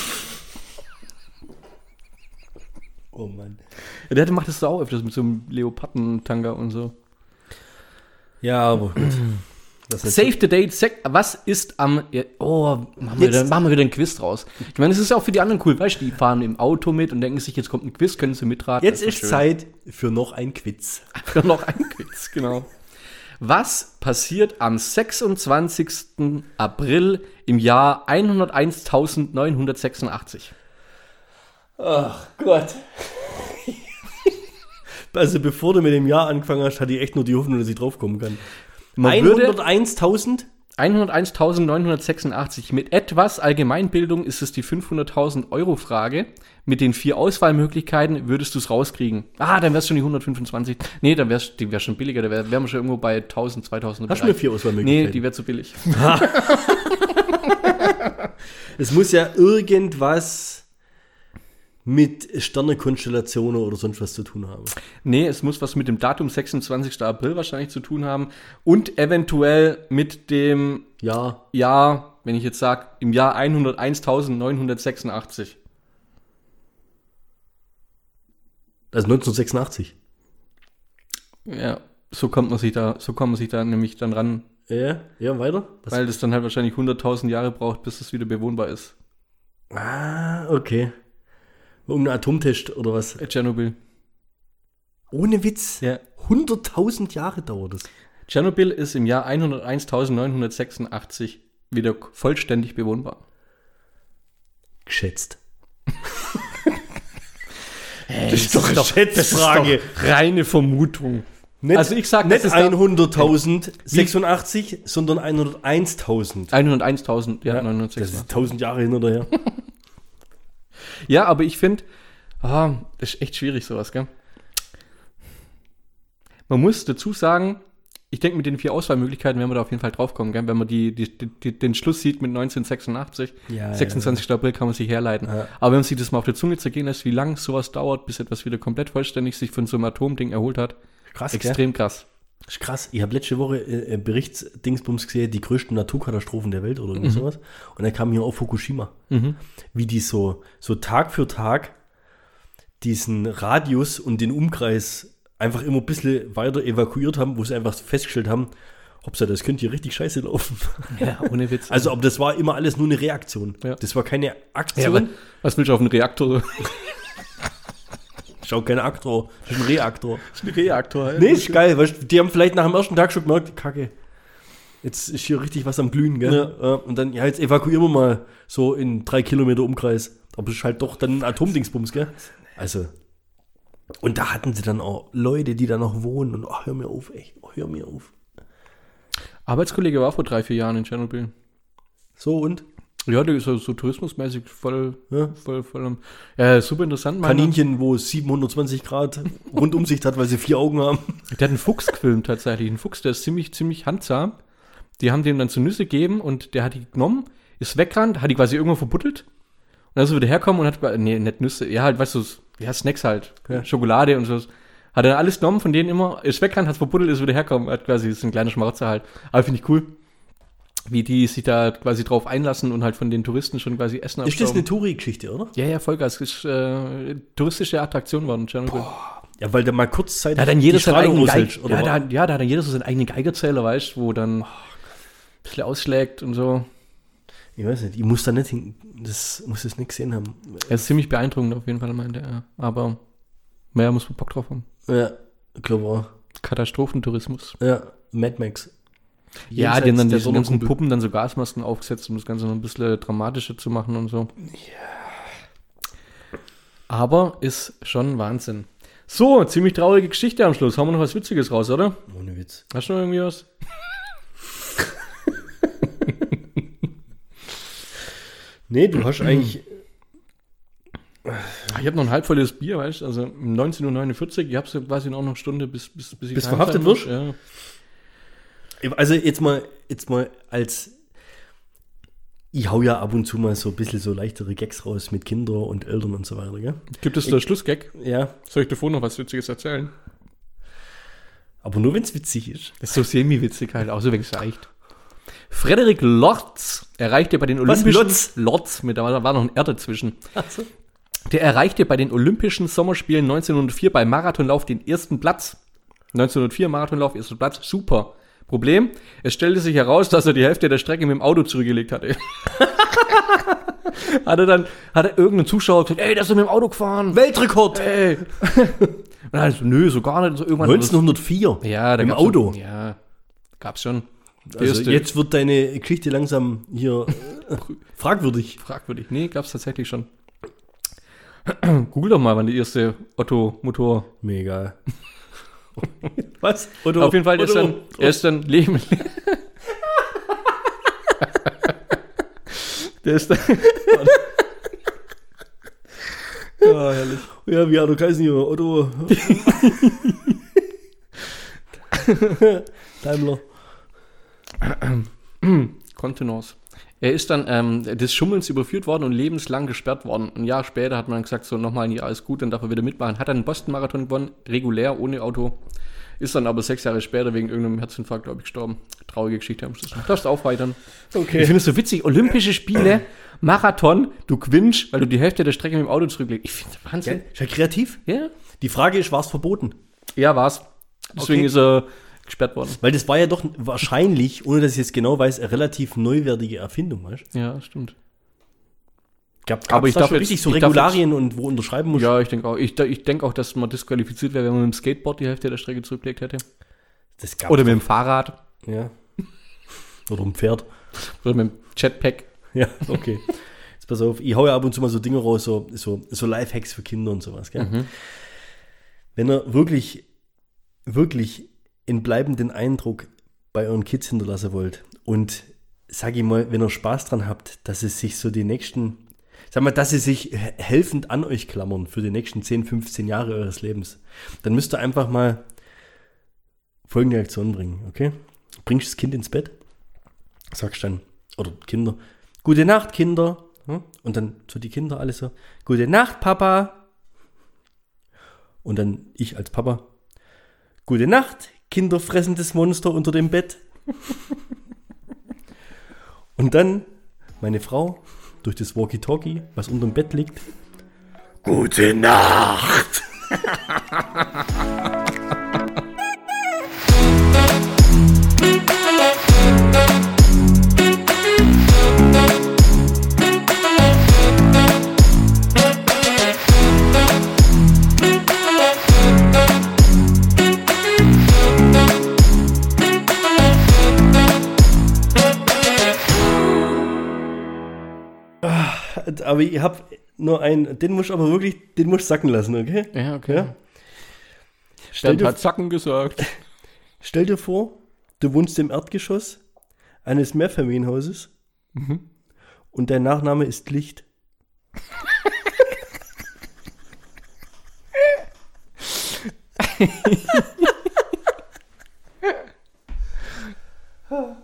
Oh Mann. Ja, der macht das auch öfters mit so einem Leopardentanga und so. Ja, aber gut. Ist Save the date, was ist am. Oh, machen wir, Jetzt- wieder, machen wir wieder ein Quiz draus. Ich meine, es ist ja auch für die anderen cool, weißt du, die fahren im Auto mit und denken sich, jetzt kommt ein Quiz, können sie mitraten. Jetzt ist schön. Zeit für noch ein Quiz. Für noch ein Quiz, genau. Was passiert am 26. April im Jahr 101.986? Ach Gott. Also bevor du mit dem Jahr angefangen hast, hatte ich echt nur die Hoffnung, dass ich draufkommen kann. Man würde 101.000? 101.986. Mit etwas Allgemeinbildung ist es die 500.000 Euro Frage. Mit den vier Auswahlmöglichkeiten würdest du es rauskriegen. Ah, dann wär's schon die 125. Nee, dann wär's, die wär schon billiger. Da wär, wären wir schon irgendwo bei 1000, 2000. Hast du mir vier Nee, Auswahlmöglichkeiten? die wäre zu billig. Es muss ja irgendwas mit Sternekonstellationen oder sonst was zu tun haben. Nee, es muss was mit dem Datum 26. April wahrscheinlich zu tun haben. Und eventuell mit dem Ja, Jahr, wenn ich jetzt sage, im Jahr 101.986. also 1986. Ja, so kommt man sich da, so kommt man sich da nämlich dann ran, Ja, ja, weiter? Was? weil das dann halt wahrscheinlich 100.000 Jahre braucht, bis es wieder bewohnbar ist. Ah, okay. Irgendein Atomtest oder was? Äh, Tschernobyl. Ohne Witz. Ja. 100.000 Jahre dauert es. Tschernobyl ist im Jahr 101.986 wieder vollständig bewohnbar. Geschätzt. das ist doch eine Schätzfrage. reine Vermutung. Nicht, Also ich sag, nicht das ist da- 100.086, sondern 101.000. 101.000, ja, Das 986. ist 1000 Jahre hinterher. Ja, aber ich finde, ah, das ist echt schwierig sowas, gell? Man muss dazu sagen, ich denke, mit den vier Auswahlmöglichkeiten werden wir da auf jeden Fall draufkommen, gell? Wenn man die, die, die, den Schluss sieht mit 1986, Ja, 26. April kann man sich herleiten. Ja. Aber wenn man sich das mal auf der Zunge zergehen lässt, wie lange sowas dauert, bis etwas wieder komplett vollständig sich von so einem Atomding erholt hat, Krass, extrem krass. Das ist krass. Ich habe letzte Woche äh, äh, Berichtsdingsbums gesehen, die größten Naturkatastrophen der Welt oder irgendwie sowas. Und dann kam hier auch Fukushima. Wie die so, so Tag für Tag diesen Radius und den Umkreis einfach immer ein bisschen weiter evakuiert haben, wo sie einfach festgestellt haben, Hopsa, das könnte hier richtig scheiße laufen. Ja, ohne Witz. Also, aber das war immer alles nur eine Reaktion. Ja. Das war keine ja, Aktion. aber was willst du auf einen Reaktor? Schau, kein Aktor, das ist ein Reaktor. ein Reaktor. Nee, ist geil, du, die haben vielleicht nach dem ersten Tag schon gemerkt, Kacke, jetzt ist hier richtig was am Glühen, gell? Ja. Und dann, ja, jetzt evakuieren wir mal so in drei Kilometer Umkreis. Aber es ist halt doch dann ein Atomdingsbums, gell? Also. Und da hatten sie dann auch Leute, die da noch wohnen und, oh, hör mir auf, echt, oh, hör mir auf. Arbeitskollege war vor drei, vier Jahren in Tschernobyl. So und? Ja, der ist so, so tourismusmäßig voll, Ja. voll, voll am. Ja, super interessant. Kaninchen, wo es 720 Grad Rundumsicht hat, weil sie vier Augen haben. Der hat einen Fuchs gefilmt tatsächlich. Ein Fuchs, der ist ziemlich, ziemlich handsam. Die haben dem dann zu Nüsse gegeben und der hat die genommen, ist weggerannt, hat die quasi irgendwo verbuddelt. Und dann ist er wieder herkommen und hat, nee, nicht Nüsse, ja, halt, weißt du, ja, Snacks halt. Ja. Schokolade und so. Hat er alles genommen von denen immer, ist weggerannt, hat verbuddelt, ist wieder herkommen, hat quasi, ist ein kleiner Schmarotzer halt. Aber finde ich cool. Wie die sich da quasi drauf einlassen und halt von den Touristen schon quasi Essen Ist das eine abstauben. Touri-Geschichte, oder? Ja, ja, Vollgas. Ist äh, touristische Attraktion worden, Tschernobyl. Ja, weil da mal kurzzeitig Da dann jeder die seinen eigenen Geig oder ja, da, ja, da hat dann jeder so seinen eigenen Geigerzähler, weißt du, wo dann ein bisschen ausschlägt und so. Ich weiß nicht, ich muss da nicht hin, das muss das nicht gesehen haben. Er ist ziemlich beeindruckend auf jeden Fall, meinte er. Aber mehr muss man Bock drauf haben. Ja, glaube auch. Katastrophentourismus. Ja, Mad Max. Ja, die haben dann diese ganzen. Puppen dann so Gasmasken aufgesetzt, um das Ganze noch ein bisschen dramatischer zu machen und so. Aber ist schon Wahnsinn. So, ziemlich traurige Geschichte am Schluss. Haben wir noch was Witziges raus, oder? Ohne Witz. Hast du noch irgendwie was? Nee, du hast eigentlich. Ah, Ich habe noch ein halbvolles Bier, weißt du, also um 19.49 Uhr, ich habe so quasi noch eine Stunde, bis, bis, bis ich Bis verhaftet wirst? Ja. Also jetzt mal, jetzt mal als ich hau ja ab und zu mal so ein bisschen so leichtere Gags raus mit Kindern und Eltern und so weiter, gell? Gibt es da Schlussgag? Ja, Soll ich davor noch was Witziges erzählen? aber nur wenn es witzig ist. Das ist so semi-witzig halt, außer wenn es reicht. Frederik Lotz erreichte bei den Olympischen... Lotz? Lotz, mit, da war noch ein R dazwischen. Der erreichte bei den Olympischen Sommerspielen 1904 beim Marathonlauf den ersten Platz. 1904 Marathonlauf, erster Platz, super. Problem, es stellte sich heraus, dass er die Hälfte der Strecke mit dem Auto zurückgelegt hatte. hat er dann, hat er irgendein Zuschauer gesagt, ey, der ist doch mit dem Auto gefahren. Weltrekord! Ey. Und dann so, nö, so gar nicht. So irgendwann 1904. ja, da Im gab's Auto. Schon, ja, gab's schon. Also jetzt wird deine Geschichte langsam hier fragwürdig. Fragwürdig. Nee, gab's tatsächlich schon. Google doch mal, wann die erste Otto-Motor. Mir egal. Was? Otto, Auf jeden Fall, der ist dann, er ist dann Leben. der ist dann. Ja, herrlich. Ja, wie geheißen hier? Otto. Daimler. Kontenance. Er ist dann ähm, des Schummelns überführt worden und lebenslang gesperrt worden. Ein Jahr später hat man gesagt, so nochmal Jahr ist gut, dann darf er wieder mitmachen. Hat dann den Boston-Marathon gewonnen, regulär, ohne Auto. Ist dann aber sechs Jahre später wegen irgendeinem Herzinfarkt, glaube ich, gestorben. Traurige Geschichte am Schluss. Darfst aufweitern. Okay. Ich finde es so witzig. Olympische Spiele, Marathon, du gewinnst, weil du die Hälfte der Strecke mit dem Auto zurücklegst. Ich finde Wahnsinn. Ist ja kreativ. Ja, Die Frage ist, war es verboten? ja war's. Deswegen Okay. ist er gesperrt worden. Weil das war ja doch wahrscheinlich, ohne dass ich jetzt genau weiß, eine relativ neuwertige Erfindung, weißt du? Ja, stimmt. Gab, Aber ich da darf jetzt- richtig so Regularien und wo unterschreiben muss? Ja, ich denke auch. Ich, ich denke auch, dass man disqualifiziert wäre, wenn man mit dem Skateboard die Hälfte der Strecke zurückgelegt hätte. Oder mit dem Fahrrad. Ja. Oder ein Pferd. Oder mit dem Jetpack. Ja, okay. Jetzt pass auf, ich hau ja ab und zu mal so Dinge raus, so, so, so Lifehacks für Kinder und sowas, gell? Mhm. Wenn ihr wirklich, wirklich einen bleibenden Eindruck bei euren Kids hinterlassen wollt und sag ich mal, wenn ihr Spaß dran habt, dass es sich so die nächsten, sag mal, dass sie sich he- helfend an euch klammern für die nächsten 10, 15 Jahre eures Lebens, dann müsst ihr einfach mal folgende Aktion bringen, okay? Bringst das Kind ins Bett, sagst dann, oder Kinder, gute Nacht, Kinder. hm? Und dann so die Kinder alle so, gute Nacht, Papa. Und dann ich als Papa, gute Nacht, kinderfressendes Monster unter dem Bett. Und dann meine Frau durch das Walkie-Talkie, was unter dem Bett liegt, gute Nacht. Aber ich habe nur einen, den musst du aber wirklich, den musst du sacken lassen, okay? Ja, okay. Ja. Stell dir, hat Zacken gesagt. stell dir vor, du wohnst im Erdgeschoss eines Mehrfamilienhauses und dein Nachname ist Licht.